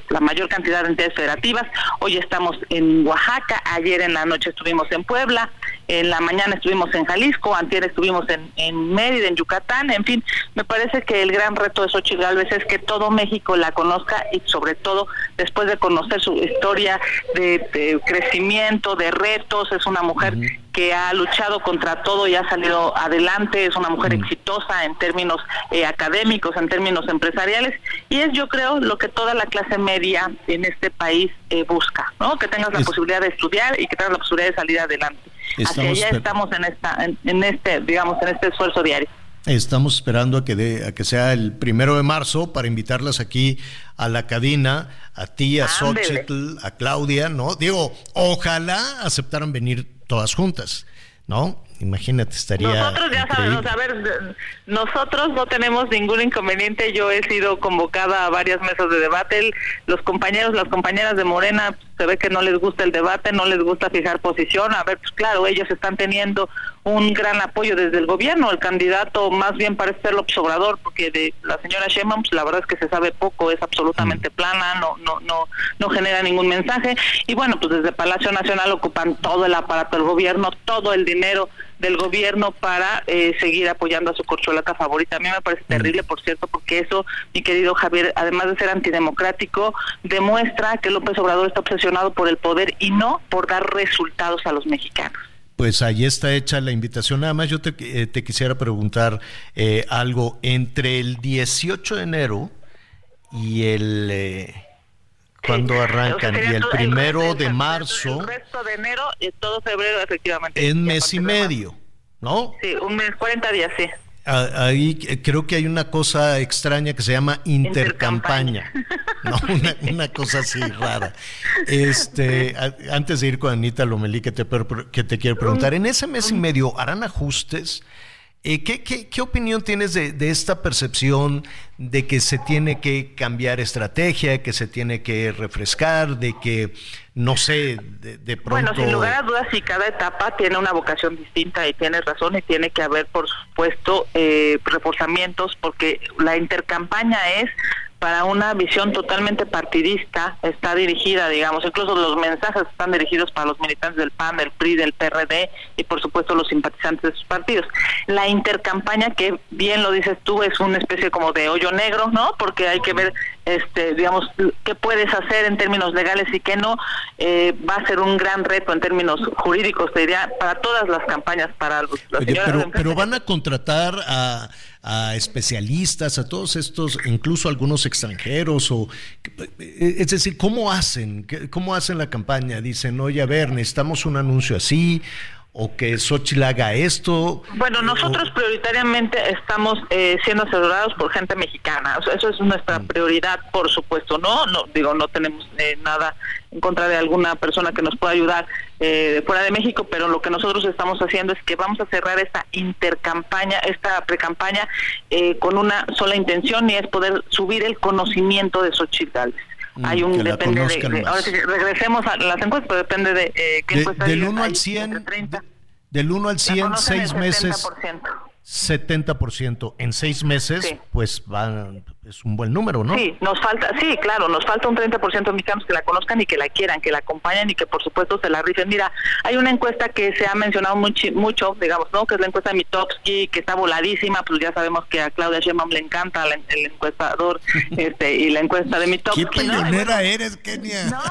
la mayor cantidad de entidades federativas. Hoy estamos en Oaxaca, ayer en la noche estuvimos en Puebla, en la mañana estuvimos en Jalisco, antier estuvimos en, en Mérida, en Yucatán, en fin, me parece que el gran reto de Xochitl Galvez es que todo México la conozca y sobre todo después de conocer su historia de, crecimiento, de retos, es una mujer que ha luchado contra todo y ha salido adelante, es una mujer exitosa en términos eh, académicos, en términos empresariales, y es yo creo lo que toda la clase media en este país eh, busca, ¿no? Que tengas la posibilidad de estudiar y que tengas la posibilidad de salir adelante. Hacia allá estamos en esta, en, este, digamos, en este esfuerzo diario. Estamos esperando a que, a que sea el primero de marzo para invitarlas aquí a la cadena, a ti, a Xochitl, a Claudia, ¿no? Digo, ojalá aceptaran venir todas juntas, ¿no? Imagínate, estaría. Nosotros ya sabemos, a ver, nosotros no tenemos ningún inconveniente. Yo he sido convocada a varias mesas de debate. Los compañeros, las compañeras de Morena, se ve que no les gusta el debate, no les gusta fijar posición. A ver, pues claro, ellos están teniendo un gran apoyo desde el gobierno. El candidato más bien parece ser López Obrador, porque de la señora Sheinbaum, pues la verdad es que se sabe poco, es absolutamente mm. plana, no, no, no, no genera ningún mensaje. Y bueno, pues desde Palacio Nacional ocupan todo el aparato del gobierno, todo el dinero del gobierno para eh, seguir apoyando a su corcholata favorita. A mí me parece terrible, por cierto, porque eso, mi querido Javier, además de ser antidemocrático, demuestra que López Obrador está obsesionado por el poder y no por dar resultados a los mexicanos. Pues ahí está hecha la invitación. Nada más yo te, eh, quisiera preguntar eh, algo. Entre el 18 de enero y el... ¿Cuándo arrancan? y el primero de marzo. El resto de enero y todo febrero, efectivamente. En mes y medio, ¿no? Sí, un mes, 40 días, sí. Ahí creo que hay una cosa extraña que se llama intercampaña, ¿no? Una, cosa así rara. Este, antes de ir con Anita Lomelí, que te, que te quiero preguntar, en ese mes y medio, ¿harán ajustes? Eh, ¿qué, qué, opinión tienes de, de, esta percepción de que se tiene que cambiar estrategia, que se tiene que refrescar, de que, no sé, de, pronto... Bueno, sin lugar a dudas, si cada etapa tiene una vocación distinta y tienes razón y tiene que haber, por supuesto, eh, reforzamientos, porque la intercampaña es para una visión totalmente partidista, está dirigida, digamos, incluso los mensajes están dirigidos para los militantes del PAN, del PRI, del PRD y por supuesto los simpatizantes de sus partidos. La intercampaña, que bien lo dices tú, es una especie como de hoyo negro, ¿no? Porque hay que ver, este, digamos, qué puedes hacer en términos legales y qué no. Eh, va a ser un gran reto en términos jurídicos, te diría, para todas las campañas, para los... pero, pero van a contratar a a especialistas, a todos estos, incluso algunos extranjeros, o es decir, ¿cómo hacen? ¿Cómo hacen la campaña? Dicen, oye, a ver, necesitamos un anuncio así, o que Xochitl haga esto? Bueno, nosotros prioritariamente estamos eh, siendo asesorados por gente mexicana. eso es nuestra mm. prioridad, por supuesto. No, no digo, no tenemos eh, nada en contra de alguna persona que nos pueda ayudar eh, fuera de México, pero lo que nosotros estamos haciendo es que vamos a cerrar esta intercampaña, esta precampaña, eh, con una sola intención y es poder subir el conocimiento de Xochitl hay un depende de, ahora sí, regresemos a las encuestas pero depende de eh, qué encuesta del 1 al 100 del 1 al 100 seis meses 70% en seis meses, pues van, es un buen número, ¿no? Sí, nos falta, sí, claro, nos falta un 30% de mexicanos que la conozcan y que la quieran, que la acompañen y que por supuesto se la rifen. Mira, hay una encuesta que se ha mencionado mucho, mucho digamos, ¿no? Que es la encuesta de Mitowski, que está voladísima, pues ya sabemos que a Claudia Sheinbaum le encanta el, encuestador este y la encuesta de Mitowski. ¿Qué pionera eres, Kenia? No,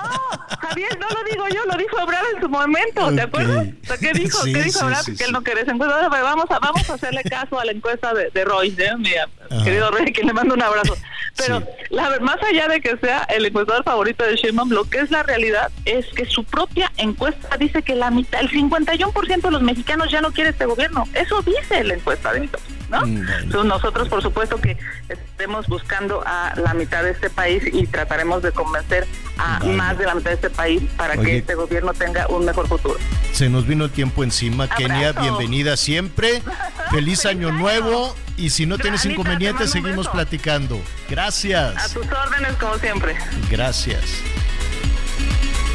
Javier, no lo digo yo, lo dijo Ebrard en su momento, ¿te acuerdas? ¿Qué dijo, ¿qué dijo que él no quería esa encuesta. Vamos a, vamos a hacerle caso a la encuesta de, de Roy, ¿eh? Mira, querido Roy, que le mando un abrazo. Pero la, más allá de que sea el encuestador favorito de Sheinbaum, lo que es la realidad es que su propia encuesta dice que la mitad, el 51% de los mexicanos ya no quiere este gobierno. Eso dice la encuesta de ¿no? Mm, Entonces nosotros, por supuesto, que estemos buscando a la mitad de este país y trataremos de convencer a más de la mitad de este país para que este gobierno tenga un mejor futuro. Se nos vino el tiempo encima. Kenia, bienvenida siempre. Feliz año nuevo. Y si no tienes inconvenientes, seguimos platicando. Gracias. A tus órdenes, como siempre. Gracias.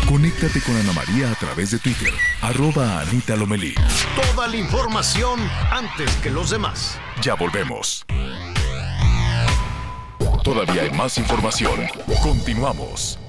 Conéctate con Ana María a través de Twitter, arroba Anita Lomelí. Toda la información antes que los demás. Ya volvemos. Todavía hay más información. Continuamos.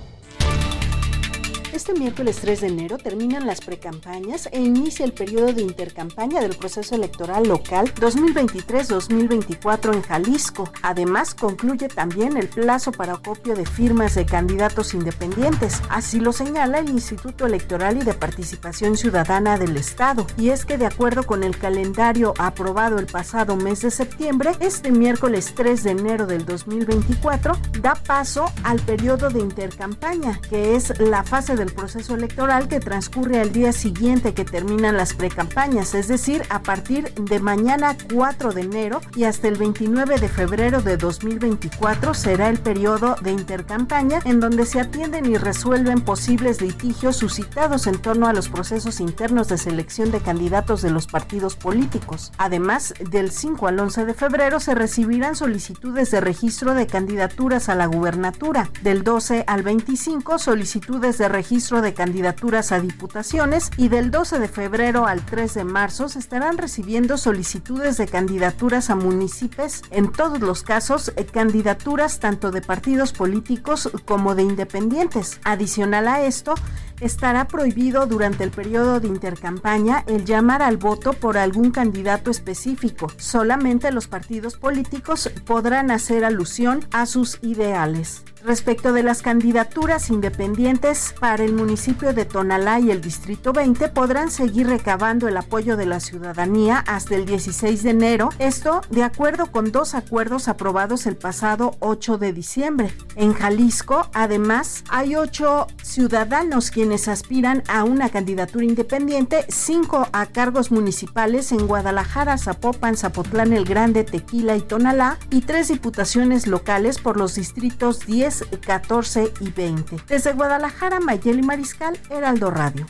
Este miércoles 3 de enero terminan las precampañas e inicia el periodo de intercampaña del proceso electoral local 2023-2024 en Jalisco. Además, concluye también el plazo para acopio de firmas de candidatos independientes. Así lo señala el Instituto Electoral y de Participación Ciudadana del Estado. Y es que de acuerdo con el calendario aprobado el pasado mes de septiembre, este miércoles 3 de enero del 2024 da paso al periodo de intercampaña, que es la fase proceso electoral que transcurre al día siguiente que terminan las precampañas, es decir, a partir de mañana 4 de enero y hasta el 29 de febrero de 2024 será el periodo de intercampaña en donde se atienden y resuelven posibles litigios suscitados en torno a los procesos internos de selección de candidatos de los partidos políticos. Además, del 5 al 11 de febrero se recibirán solicitudes de registro de candidaturas a la gubernatura, del 12 al 25 solicitudes de registro de candidaturas a diputaciones y del 12 de febrero al 3 de marzo se estarán recibiendo solicitudes de candidaturas a municipios, en todos los casos eh, candidaturas tanto de partidos políticos como de independientes. Adicional a esto, estará prohibido durante el periodo de intercampaña el llamar al voto por algún candidato específico. Solamente los partidos políticos podrán hacer alusión a sus ideales. Respecto de las candidaturas independientes para el municipio de Tonalá y el Distrito 20 podrán seguir recabando el apoyo de la ciudadanía hasta el 16 de enero, esto de acuerdo con dos acuerdos aprobados el pasado 8 de diciembre. En Jalisco, además, hay ocho ciudadanos quienes aspiran a una candidatura independiente, cinco a cargos municipales en Guadalajara, Zapopan, Zapotlán el Grande, Tequila y Tonalá, y tres diputaciones locales por los distritos 10 14 y 20. Desde Guadalajara, Mayeli Mariscal, Heraldo Radio.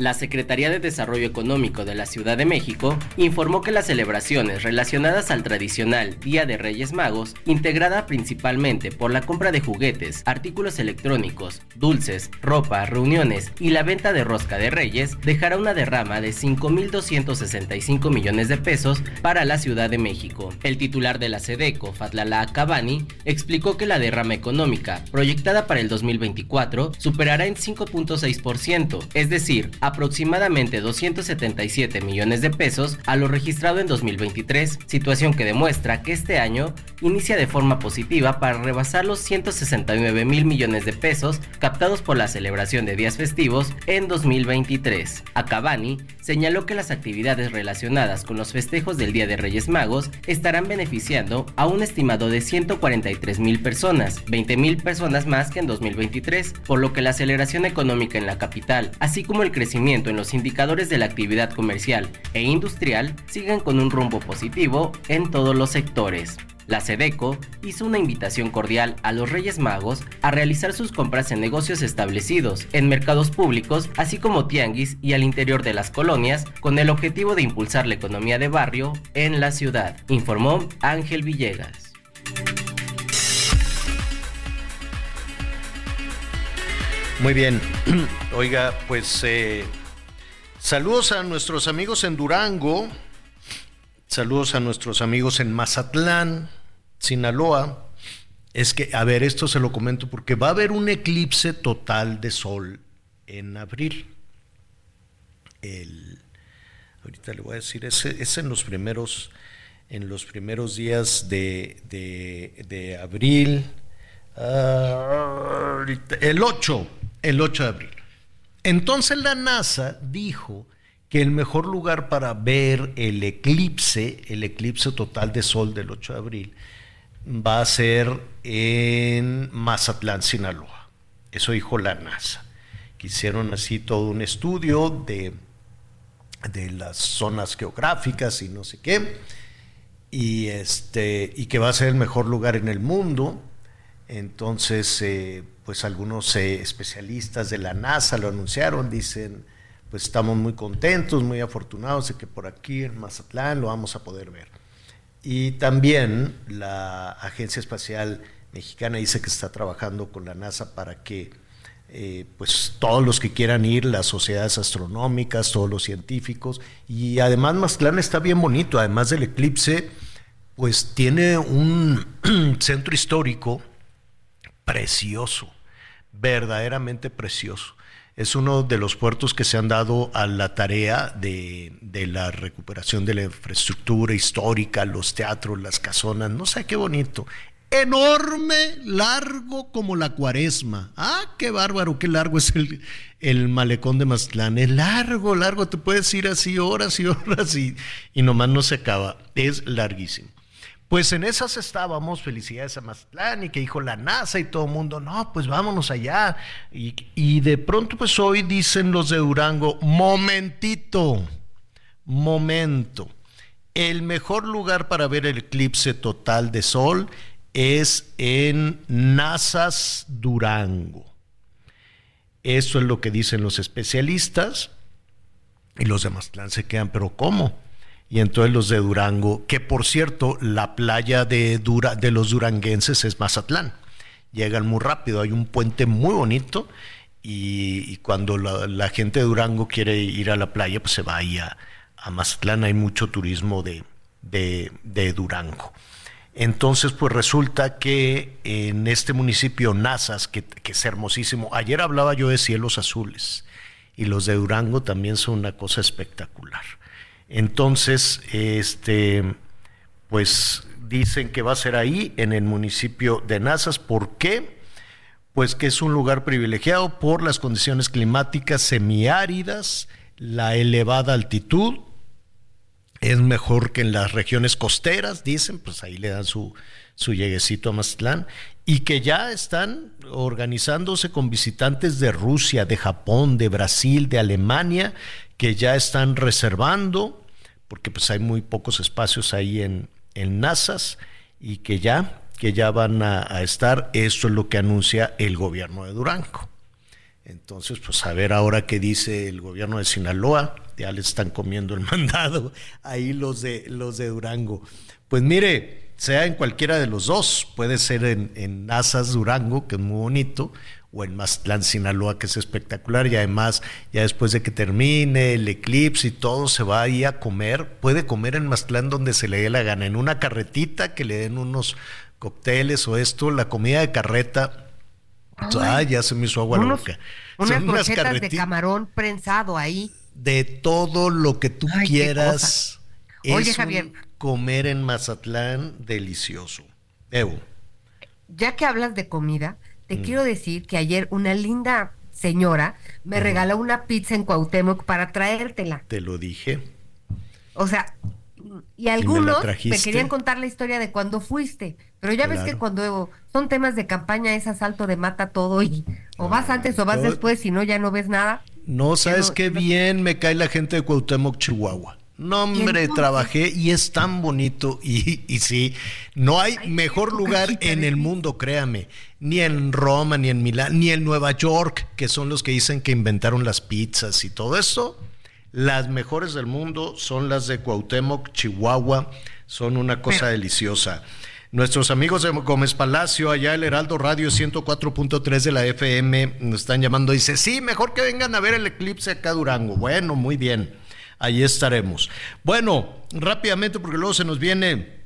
La Secretaría de Desarrollo Económico de la Ciudad de México informó que las celebraciones relacionadas al tradicional Día de Reyes Magos, integrada principalmente por la compra de juguetes, artículos electrónicos, dulces, ropa, reuniones y la venta de rosca de reyes, dejará una derrama de 5.265 millones de pesos para la Ciudad de México. El titular de la SEDECO, Fatlala Cabani, explicó que la derrama económica proyectada para el 2024 superará en 5.6%, es decir, a aproximadamente 277 millones de pesos a lo registrado en 2023, situación que demuestra que este año inicia de forma positiva para rebasar los 169 mil millones de pesos captados por la celebración de días festivos en 2023. Acabani señaló que las actividades relacionadas con los festejos del Día de Reyes Magos estarán beneficiando a un estimado de 143 mil personas, 20 mil personas más que en 2023, por lo que la aceleración económica en la capital, así como el crecimiento en los indicadores de la actividad comercial e industrial siguen con un rumbo positivo en todos los sectores. La Sedeco hizo una invitación cordial a los Reyes Magos a realizar sus compras en negocios establecidos, en mercados públicos, así como tianguis y al interior de las colonias, con el objetivo de impulsar la economía de barrio en la ciudad, informó Ángel Villegas. Muy bien. Oiga, pues eh, saludos a nuestros amigos en Durango, saludos a nuestros amigos en Mazatlán, Sinaloa, es que, a ver, esto se lo comento porque va a haber un eclipse total de sol en abril. El, ahorita le voy a decir, es, en los primeros, en los primeros días de, de, abril, ah, el 8, el 8 de abril. Entonces la NASA dijo que el mejor lugar para ver el eclipse, el eclipse total de sol del 8 de abril, va a ser en Mazatlán, Sinaloa. Eso dijo la NASA. Hicieron así todo un estudio de, de las zonas geográficas y no sé qué, y, este, y que va a ser el mejor lugar en el mundo. Entonces, eh, pues algunos eh, especialistas de la NASA lo anunciaron, dicen, pues estamos muy contentos, muy afortunados de que por aquí en Mazatlán lo vamos a poder ver. Y también la Agencia Espacial Mexicana dice que está trabajando con la NASA para que eh, pues todos los que quieran ir, las sociedades astronómicas, todos los científicos, y además Mazatlán está bien bonito, además del eclipse, pues tiene un centro histórico precioso, verdaderamente precioso es uno de los puertos que se han dado a la tarea de, la recuperación de la infraestructura histórica, los teatros, las casonas, no sé qué bonito. Enorme, largo como la cuaresma. Ah, qué bárbaro, qué largo es el, el malecón de Mazatlán. Es largo, largo, te puedes ir así horas y horas y, y nomás no se acaba. Es larguísimo. Pues en esas estábamos, felicidades a Mazatlán, y que dijo la NASA y todo el mundo, no, pues vámonos allá. Y, y, de pronto, pues hoy dicen los de Durango, momentito, momento. El mejor lugar para ver el eclipse total de sol es en Nazas, Durango. Eso es lo que dicen los especialistas. Y los de Mazatlán se quedan, pero ¿cómo? Y entonces los de Durango, que por cierto, la playa de, Dura, de los duranguenses es Mazatlán. Llegan muy rápido, hay un puente muy bonito y, cuando la, gente de Durango quiere ir a la playa, pues se va ahí a, Mazatlán, hay mucho turismo de, de, Durango. Entonces, pues resulta que en este municipio Nazas, que, es hermosísimo, ayer hablaba yo de cielos azules y los de Durango también son una cosa espectacular. Entonces, este, pues dicen que va a ser ahí, en el municipio de Nazas. ¿Por qué? Pues que es un lugar privilegiado por las condiciones climáticas semiáridas, la elevada altitud, es mejor que en las regiones costeras, dicen, pues ahí le dan su, su lleguecito a Mazatlán, y que ya están organizándose con visitantes de Rusia, de Japón, de Brasil, de Alemania, que ya están reservando porque pues hay muy pocos espacios ahí en, en NASAS y que ya, que ya van a, estar. Eso es lo que anuncia el gobierno de Durango. Entonces, pues a ver ahora qué dice el gobierno de Sinaloa. Ya le están comiendo el mandado ahí los de, los de Durango. Pues mire, sea en cualquiera de los dos, puede ser en, en NASAS Durango, que es muy bonito, o en Mazatlán, Sinaloa, que es espectacular, y además, ya después de que termine el eclipse y todo, se va ahí a comer, puede comer en Mazatlán donde se le dé la gana, en una carretita que le den unos cócteles o esto, la comida de carreta, ah, ya se me hizo agua loca. Unas brochetas de camarón prensado ahí. De todo lo que tú quieras. Oye, Javier. comer en Mazatlán delicioso. Evo. Ya que hablas de comida, te mm. quiero decir que ayer una linda señora me regaló una pizza en Cuauhtémoc para traértela. Te lo dije. O sea, y algunos me, querían contar la historia de cuando fuiste, pero ya ves que cuando son temas de campaña es asalto de mata todo y o vas antes o vas después, si no ya no ves nada. No sabes qué bien me cae la gente de Cuauhtémoc, Chihuahua. No, hombre, trabajé y es tan bonito. Y, y sí, no hay mejor lugar en el mundo, créame. Ni en Roma, ni en Milán, ni en Nueva York, que son los que dicen que inventaron las pizzas y todo eso. Las mejores del mundo son las de Cuauhtémoc, Chihuahua. Son una cosa deliciosa. Nuestros amigos de Gómez Palacio, allá el Heraldo Radio 104.3 de la FM, nos están llamando. Dice, sí, mejor que vengan a ver el eclipse acá a Durango. Bueno, muy bien ahí estaremos. Bueno, rápidamente, porque luego se nos viene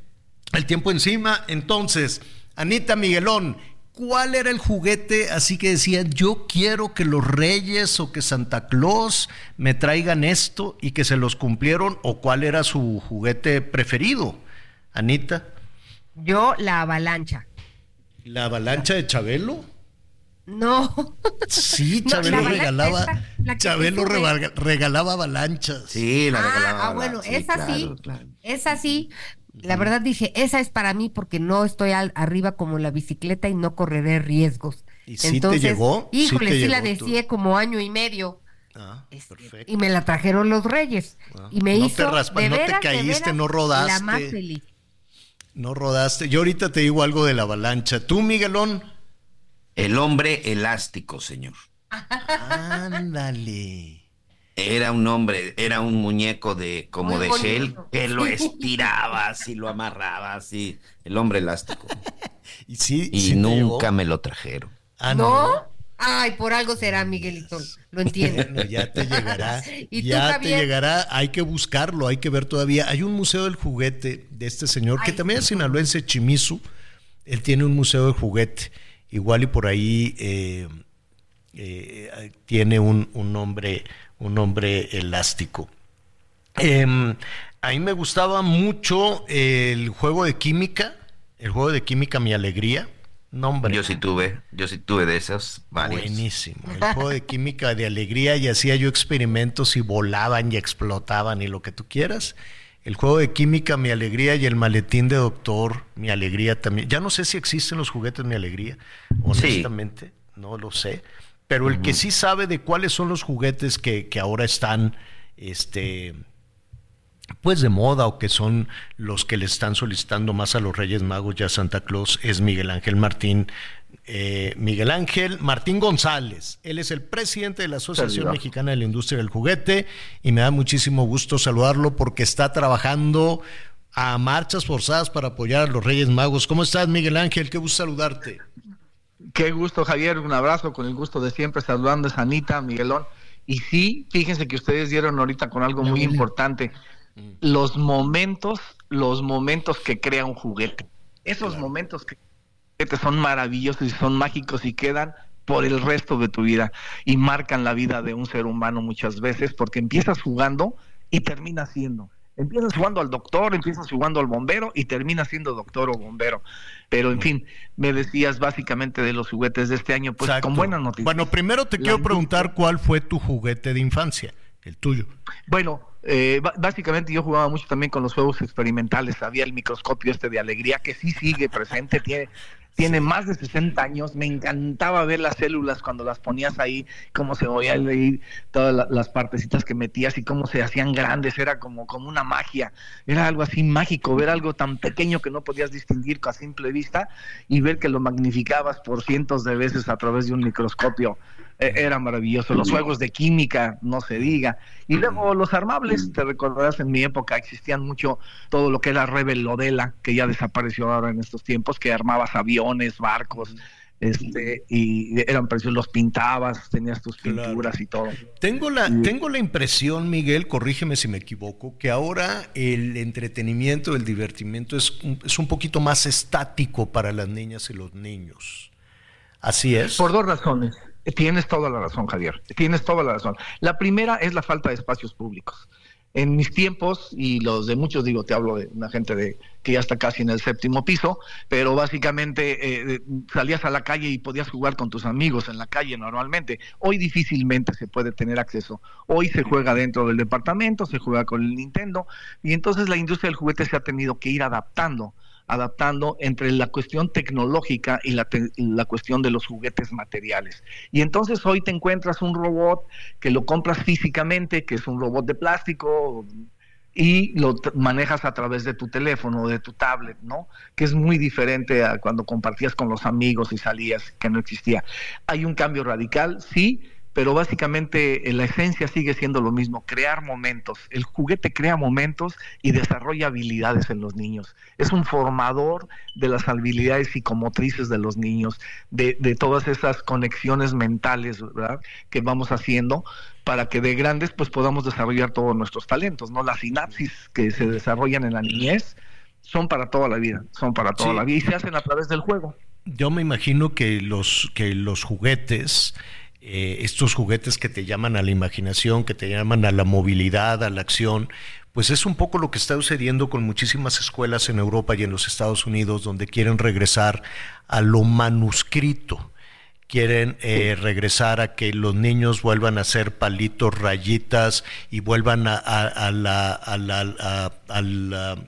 el tiempo encima. Entonces, Anita Miguelón, ¿cuál era el juguete así que decía, yo quiero que los reyes o que Santa Claus me traigan esto y que se los cumplieron? ¿O cuál era su juguete preferido, Anita? Yo, la avalancha. ¿La avalancha de Chabelo? No. Sí, Chabelo regalaba. Chabelo regalaba avalanchas. Sí, la regalaba. Ah, bueno, es así. Es así. La verdad dije, esa es para mí porque no estoy arriba como la bicicleta y no correré riesgos. ¿Y si te llegó? Híjole, sí, la decía como año y medio. Ah, este, perfecto. Y me la trajeron los reyes. Ah, y me hizo. Te no te caíste, no rodaste. La más feliz. No rodaste. Yo ahorita te digo algo de la avalancha. ¿Tú, Miguelón? El hombre elástico, señor. Ándale. Era un hombre, era un muñeco de como de gel que lo estirabas y lo amarrabas y el hombre elástico. y sí, y nunca me lo trajeron. Ah, ¿No? Ay, por algo será, Miguelito. Lo entiendo. Bueno, ya te llegará. ya te llegará. Hay que buscarlo, hay que ver todavía. Hay un museo del juguete de este señor que también es sinaloense, Chimizu. Él tiene un museo de juguete igual y por ahí eh, eh, tiene un, nombre, un nombre elástico. Em, a mí me gustaba mucho el juego de química, el juego de química Mi Alegría. Nombre. Yo sí tuve, yo sí tuve de esos varios. Buenísimo. El juego de química de alegría y hacía yo experimentos y volaban y explotaban y lo que tú quieras. El juego de química, mi alegría, y el maletín de doctor, mi alegría también. Ya no sé si existen los juguetes, mi alegría, honestamente, no lo sé. Pero el que sí sabe de cuáles son los juguetes que, que ahora están, este, pues de moda o que son los que le están solicitando más a los Reyes Magos ya Santa Claus es Miguel Ángel Martín eh, Miguel Ángel Martín González. Él es el presidente de la Asociación Mexicana de la Industria del Juguete y me da muchísimo gusto saludarlo porque está trabajando a marchas forzadas para apoyar a los Reyes Magos. ¿Cómo estás, Miguel Ángel? Qué gusto saludarte. Qué gusto, Javier. Un abrazo con el gusto de siempre saludando a Sanita, Miguelón. Y sí, fíjense que ustedes dieron ahorita con algo muy importante. Los momentos, los momentos que crea un juguete. Esos momentos que son maravillosos y son mágicos y quedan por el resto de tu vida y marcan la vida de un ser humano muchas veces porque empiezas jugando y terminas siendo. Empiezas jugando al doctor, empiezas jugando al bombero y terminas siendo doctor o bombero. Pero en fin, me decías básicamente de los juguetes de este año, pues con buenas noticias. Bueno, primero te quiero preguntar cuál fue tu juguete de infancia, el tuyo. Bueno, eh, básicamente yo jugaba mucho también con los juegos experimentales. Había el microscopio este de alegría que sí sigue presente, tiene tiene más de 60 años, me encantaba ver las células cuando las ponías ahí, cómo se oía leer todas las partecitas que metías y cómo se hacían grandes, era como, como una magia, era algo así mágico, ver algo tan pequeño que no podías distinguir a simple vista y ver que lo magnificabas por cientos de veces a través de un microscopio. E, era maravilloso. Los juegos de química, no se diga. Y luego los armables, te recordarás, en mi época existían mucho todo lo que era Rebel Lodela, que ya desapareció ahora en estos tiempos, que armabas aviones, barcos, este, y eran preciosos, los pintabas, tenías tus pinturas y todo. Tengo la, tengo la impresión, Miguel, corrígeme si me equivoco, que ahora el entretenimiento, el divertimiento es, es un poquito más estático para las niñas y los niños. Así es. Por dos razones. Tienes toda la razón, Javier. Tienes toda la razón. La primera es la falta de espacios públicos. En mis tiempos, y los de muchos, digo, te hablo de una gente de, que ya está casi en el séptimo piso, pero básicamente eh, salías a la calle y podías jugar con tus amigos en la calle normalmente. Hoy difícilmente se puede tener acceso. Hoy se juega dentro del departamento, se juega con el Nintendo, y entonces la industria del juguete se ha tenido que ir adaptando adaptando entre la cuestión tecnológica y la, la, cuestión de los juguetes materiales. Y entonces hoy te encuentras un robot que lo compras físicamente, que es un robot de plástico, y lo manejas a través de tu teléfono o de tu tablet, ¿no? Que es muy diferente a cuando compartías con los amigos y salías, que no existía. Hay un cambio radical, sí, pero básicamente eh, la esencia sigue siendo lo mismo, crear momentos. El juguete crea momentos y desarrolla habilidades en los niños. Es un formador de las habilidades psicomotrices de los niños, de, de todas esas conexiones mentales ¿verdad? que vamos haciendo para que de grandes pues podamos desarrollar todos nuestros talentos, ¿no? Las sinapsis que se desarrollan en la niñez son para toda la vida, son para toda la vida y se hacen a través del juego. Yo me imagino que los que los juguetes eh, estos juguetes que te llaman a la imaginación, que te llaman a la movilidad, a la acción, pues es un poco lo que está sucediendo con muchísimas escuelas en Europa y en los Estados Unidos, donde quieren regresar a lo manuscrito, quieren eh, regresar a que los niños vuelvan a hacer palitos, rayitas y vuelvan a, a,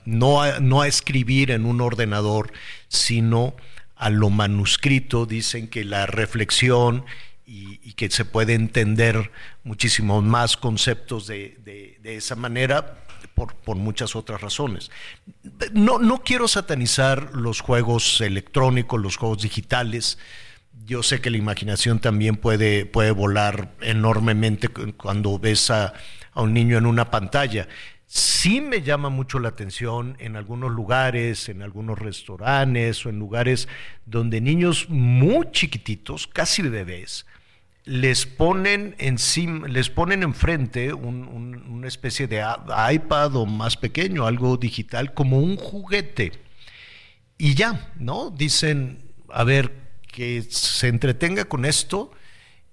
no, no a escribir en un ordenador, sino a lo manuscrito. Dicen que la reflexión y, que se puede entender muchísimos más conceptos de, de, esa manera por, por, muchas otras razones. No, no quiero satanizar los juegos electrónicos, los juegos digitales. Yo sé que la imaginación también puede, puede volar enormemente cuando ves a, a un niño en una pantalla. Sí me llama mucho la atención en algunos lugares, en algunos restaurantes o en lugares donde niños muy chiquititos, casi bebés, les ponen encima, les ponen enfrente una especie de iPad o más pequeño, algo digital, como un juguete. Y ya, ¿no? Dicen, a ver, que se entretenga con esto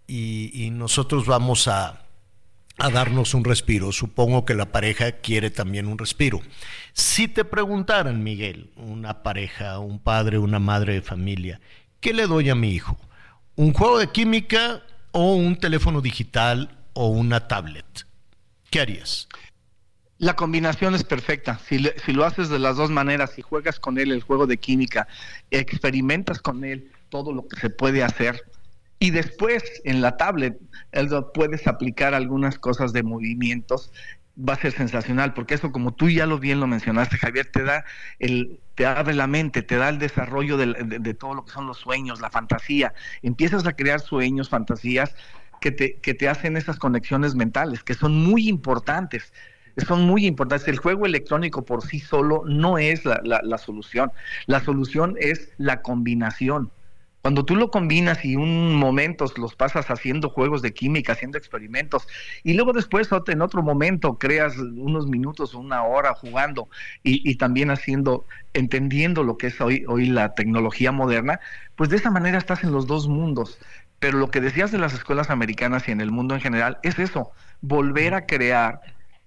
y, nosotros vamos a, a darnos un respiro. Supongo que la pareja quiere también un respiro. Si te preguntaran, Miguel, una pareja, un padre, una madre de familia, ¿qué le doy a mi hijo? ¿Un juego de química o un teléfono digital o una tablet. ¿Qué harías? La combinación es perfecta. Si, lo haces de las dos maneras, si juegas con él el juego de química, experimentas con él todo lo que se puede hacer, y después en la tablet puedes aplicar algunas cosas de movimientos va a ser sensacional, porque eso como tú ya lo bien lo mencionaste, Javier, te da el, te abre la mente, te da el desarrollo de, todo lo que son los sueños, la fantasía. Empiezas a crear sueños, fantasías que te, que te hacen esas conexiones mentales, que son muy importantes. Son muy importantes. El juego electrónico por sí solo no es la, la solución. La solución es la combinación cuando tú lo combinas y un momento los pasas haciendo juegos de química, haciendo experimentos, y luego después en otro momento creas unos minutos o una hora jugando y, también haciendo, entendiendo lo que es hoy, hoy la tecnología moderna, pues de esa manera estás en los dos mundos. Pero lo que decías de las escuelas americanas y en el mundo en general es eso, volver a crear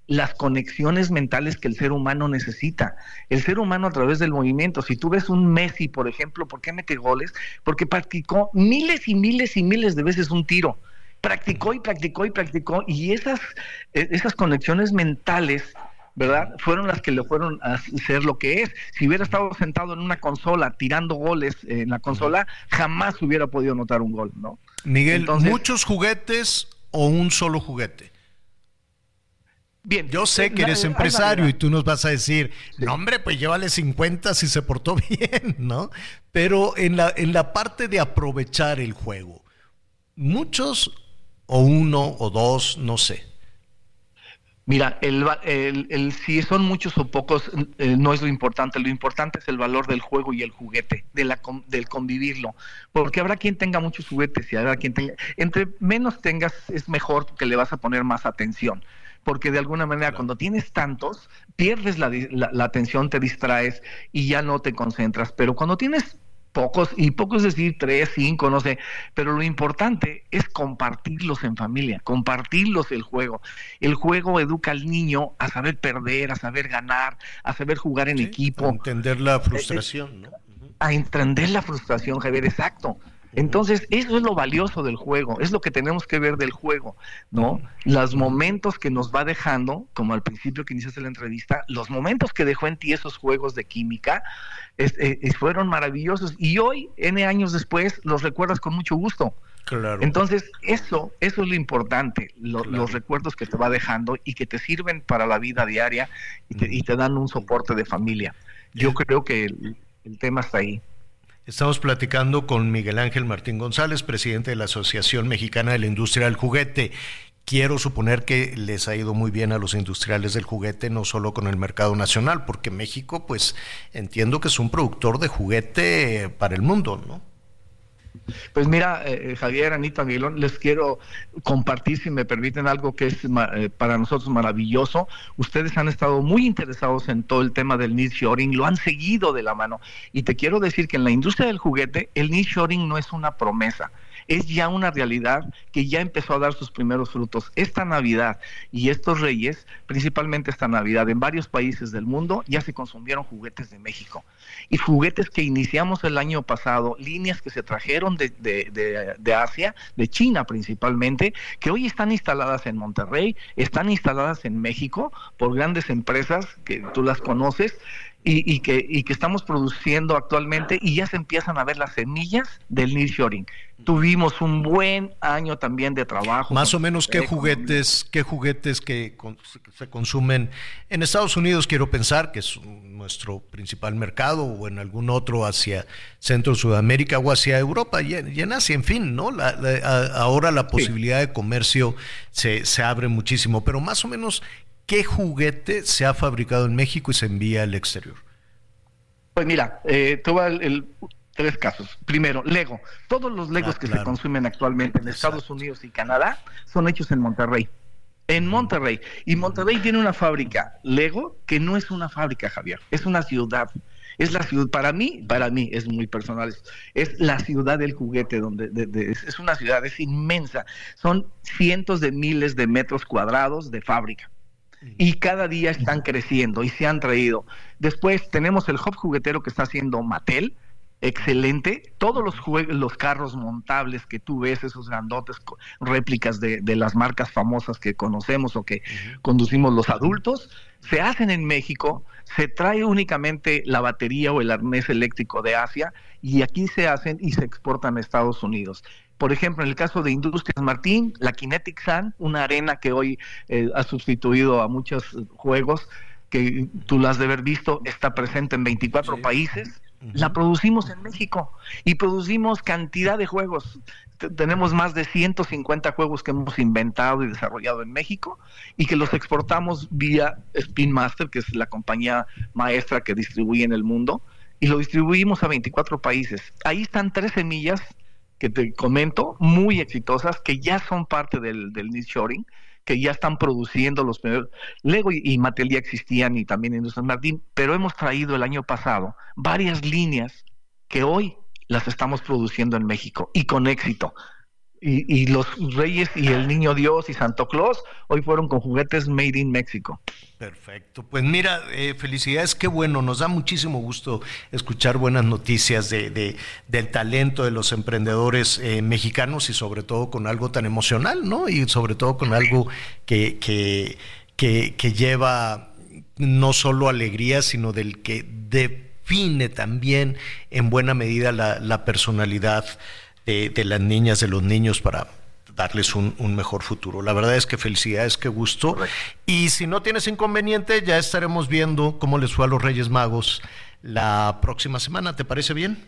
las conexiones mentales que el ser humano necesita. El ser humano a través del movimiento, si tú ves un Messi, por ejemplo, ¿por qué mete goles? Porque practicó miles y miles y miles de veces un tiro. Practicó y practicó y practicó y esas, e, esas conexiones mentales ¿verdad? Fueron las que le fueron a hacer lo que es. Si hubiera estado sentado en una consola tirando goles en la consola, jamás hubiera podido notar un gol, ¿no? Miguel, ¿muchos juguetes o un solo juguete? Bien, yo sé que eres empresario y tú nos vas a decir, no hombre, pues llévale 50 si se portó bien, ¿no? Pero en la, en la parte de aprovechar el juego, muchos o uno o dos, no sé. Mira, el, el, si son muchos o pocos eh, no es lo importante, lo importante es el valor del juego y el juguete, de la, del convivirlo, porque habrá quien tenga muchos juguetes y habrá quien tenga, entre menos tengas es mejor porque le vas a poner más atención porque de alguna manera cuando tienes tantos, pierdes la, atención, te distraes y ya no te concentras. Pero cuando tienes pocos, y pocos es decir tres, cinco, no sé, pero lo importante es compartirlos en familia, compartirlos el juego. El juego educa al niño a saber perder, a saber ganar, a saber jugar en equipo. A entender la frustración, ¿no? A entender la frustración, Javier, exacto. Entonces, eso es lo valioso del juego, es lo que tenemos que ver del juego, ¿no? Los momentos que nos va dejando, como al principio que iniciaste la entrevista, los momentos que dejó en ti esos juegos de química eh, fueron maravillosos y hoy, N años después, los recuerdas con mucho gusto. Claro. Entonces, eso, eso es lo importante, los recuerdos que te va dejando y que te sirven para la vida diaria y te, dan un soporte de familia. Yo creo que el tema está ahí. Estamos platicando con Miguel Ángel Martín González, presidente de la Asociación Mexicana de la Industria del Juguete. Quiero suponer que les ha ido muy bien a los industriales del juguete, no solo con el mercado nacional, porque México, pues entiendo que es un productor de juguete para el mundo, ¿no? Pues mira, eh, eh, Javier, Anita Aguilón, les quiero compartir, si me permiten, algo que es eh, para nosotros maravilloso. Ustedes han estado muy interesados en todo el tema del nearshoring, lo han seguido de la mano. Y te quiero decir que en la industria del juguete, el nearshoring no es una promesa es ya una realidad que ya empezó a dar sus primeros frutos. Esta Navidad y estos reyes, principalmente esta Navidad, en varios países del mundo ya se consumieron juguetes de México. Y juguetes que iniciamos el año pasado, líneas que se trajeron de, de, Asia, de China principalmente, que hoy están instaladas en Monterrey, están instaladas en México por grandes empresas que tú las conoces, y, que, y que estamos produciendo actualmente y ya se empiezan a ver las semillas del nearshoring. Tuvimos un buen año también de trabajo. Más o menos qué juguetes, qué juguetes que se consumen en Estados Unidos, quiero pensar, que es nuestro principal mercado, o en algún otro hacia Centro Sudamérica o hacia Europa y, en Asia, en fin, ¿no? ahora la posibilidad de comercio se, se abre muchísimo, pero más o menos, ¿qué juguete se ha fabricado en México y se envía al exterior? Pues mira, eh, tuve el, tres casos. Primero, Lego. Todos los Legos ah, que se consumen actualmente en Estados Unidos y Canadá son hechos en Monterrey. En Monterrey. Y Monterrey tiene una fábrica Lego que no es una fábrica, Javier, es una ciudad. Es la ciudad, para mí, para mí es muy personal, es, la ciudad del juguete, donde es una ciudad, es inmensa. Son cientos de miles de metros cuadrados de fábrica y cada día están creciendo y se han traído. Después tenemos el hub juguetero que está haciendo Mattel, excelente. Todos los, los carros montables que tú ves, esos grandotes réplicas de, las marcas famosas que conocemos o que conducimos los adultos, se hacen en México, se trae únicamente la batería o el arnés eléctrico de Asia y aquí se hacen y se exportan a Estados Unidos. Por ejemplo, en el caso de Industrias Martín, la Kinetic Sun, una arena que hoy eh, ha sustituido a muchos juegos, que tú la has de haber visto, está presente en 24 países. La producimos en México y producimos cantidad de juegos. tenemos más de 150 juegos que hemos inventado y desarrollado en México y que los exportamos vía Spin Master, que es la compañía maestra que distribuye en el mundo, y lo distribuimos a 24 países. Ahí están tres semillas que te comento, muy exitosas, que ya son parte del, del shoring, que ya están produciendo los primeros. Lego y, y Mattel ya existían y también Industrias Martín, pero hemos traído el año pasado varias líneas que hoy las estamos produciendo en México y con éxito. Y, los Reyes y el Niño Dios y Santo Claus hoy fueron con juguetes made in México. Perfecto. Pues mira, eh, felicidades, qué bueno. Nos da muchísimo gusto escuchar buenas noticias de, del talento de los emprendedores eh, mexicanos y sobre todo con algo tan emocional, ¿no? Y sobre todo con algo que, que, que, lleva no solo alegría, sino del que define también en buena medida la, la personalidad de, las niñas, de los niños para darles un, mejor futuro. La verdad es que felicidades, qué gusto. Y si no tienes inconveniente, ya estaremos viendo cómo les fue a los Reyes Magos la próxima semana. ¿Te parece bien?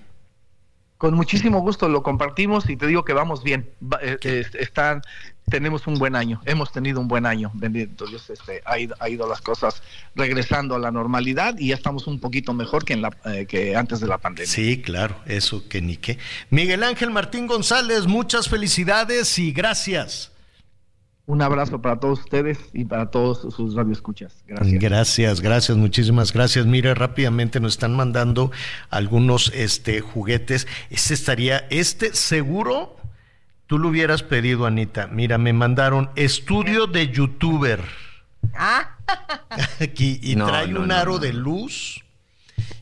Con muchísimo gusto lo compartimos y te digo que vamos bien. Eh, están tenemos un buen año, hemos tenido un buen año, bendito Dios, este, ha, ido, las cosas regresando a la normalidad y ya estamos un poquito mejor que, en la, eh, que antes de la pandemia. Sí, claro, eso que ni qué. Miguel Ángel Martín González, muchas felicidades y gracias. Un abrazo para todos ustedes y para todos sus radioescuchas. Gracias. Gracias, gracias, muchísimas gracias. Mire, rápidamente nos están mandando algunos este, juguetes. Este estaría, este seguro Tú lo hubieras pedido, Anita. Mira, me mandaron estudio de youtuber. Ah. Aquí, y trae un aro de luz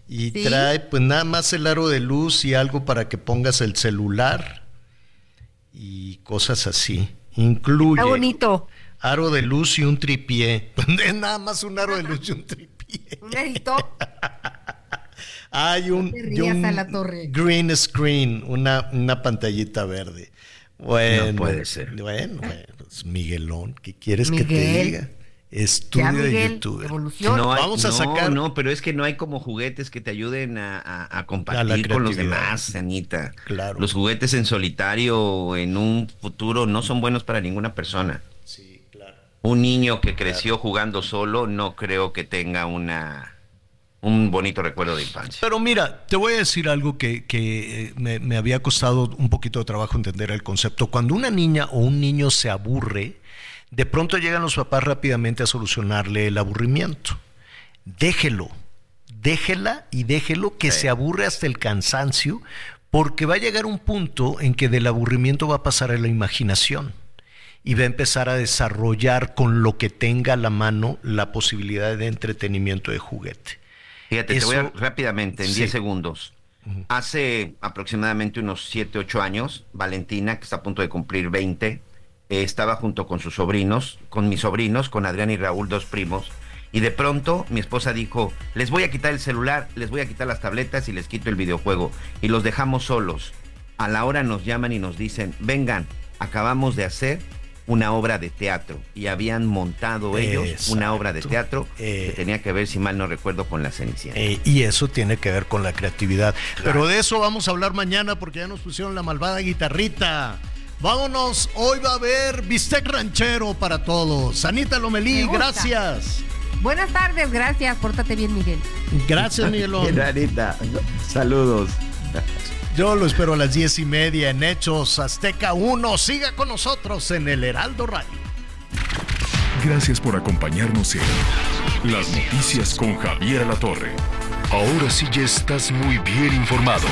Y Sí. trae pues nada más el aro de luz y algo para que pongas el celular y cosas así. Incluye Está bonito. aro de luz y un tripié. Es nada más un aro de luz y un tripié. Un. Hay un, te y rías un a la torre. green screen, una, una pantallita verde. Bueno, No puede ser. Bueno, pues, Miguelón, ¿qué quieres que te diga? Estudio Ya, de Miguel, YouTube. evolución. No hay- Vamos a no, sacar- No, pero es que no hay como juguetes que te ayuden a, a- a A la compartir con los demás, Anita. Claro. Los juguetes en solitario en un futuro no son buenos para ninguna persona. Sí, claro. Un niño que creció jugando solo no creo que tenga una un bonito recuerdo de infancia. Pero mira, te voy a decir algo que, que, eh, me, me había costado un poquito de trabajo entender el concepto. Cuando una niña o un niño se aburre, de pronto llegan los papás rápidamente a solucionarle el aburrimiento. Déjelo, déjela y déjelo que se aburre hasta el cansancio, porque va a llegar un punto en que del aburrimiento va a pasar a la imaginación y va a empezar a desarrollar con lo que tenga a la mano la posibilidad de entretenimiento de juguete. Fíjate, te voy a rápidamente, en Sí. 10 segundos. Hace aproximadamente unos 7, 8 años, Valentina, que está a punto de cumplir 20, eh, estaba junto con sus sobrinos, con mis sobrinos, con Adrián y Raúl, dos primos, y de pronto mi esposa dijo, les voy a quitar el celular, les voy a quitar las tabletas y les quito el videojuego, y los dejamos solos. A la hora nos llaman y nos dicen, vengan, acabamos de hacer una obra de teatro, y habían montado ellos una obra de teatro que tenía que ver, si mal no recuerdo, con la Cenicienta. Eh, y eso tiene que ver con la creatividad. Pero de eso vamos a hablar mañana porque ya nos pusieron la malvada guitarrita. Vámonos, hoy va a haber bistec ranchero para todos. Anita Lomelí, gracias. Buenas tardes, gracias. Pórtate bien, Miguel. Gracias, Miguelón. Anita, saludos. Yo lo espero a las diez y media en Hechos Azteca 1. Siga con nosotros en el Heraldo Radio. Gracias por acompañarnos en Las Noticias con Javier La Torre. Ahora sí ya estás muy bien informado.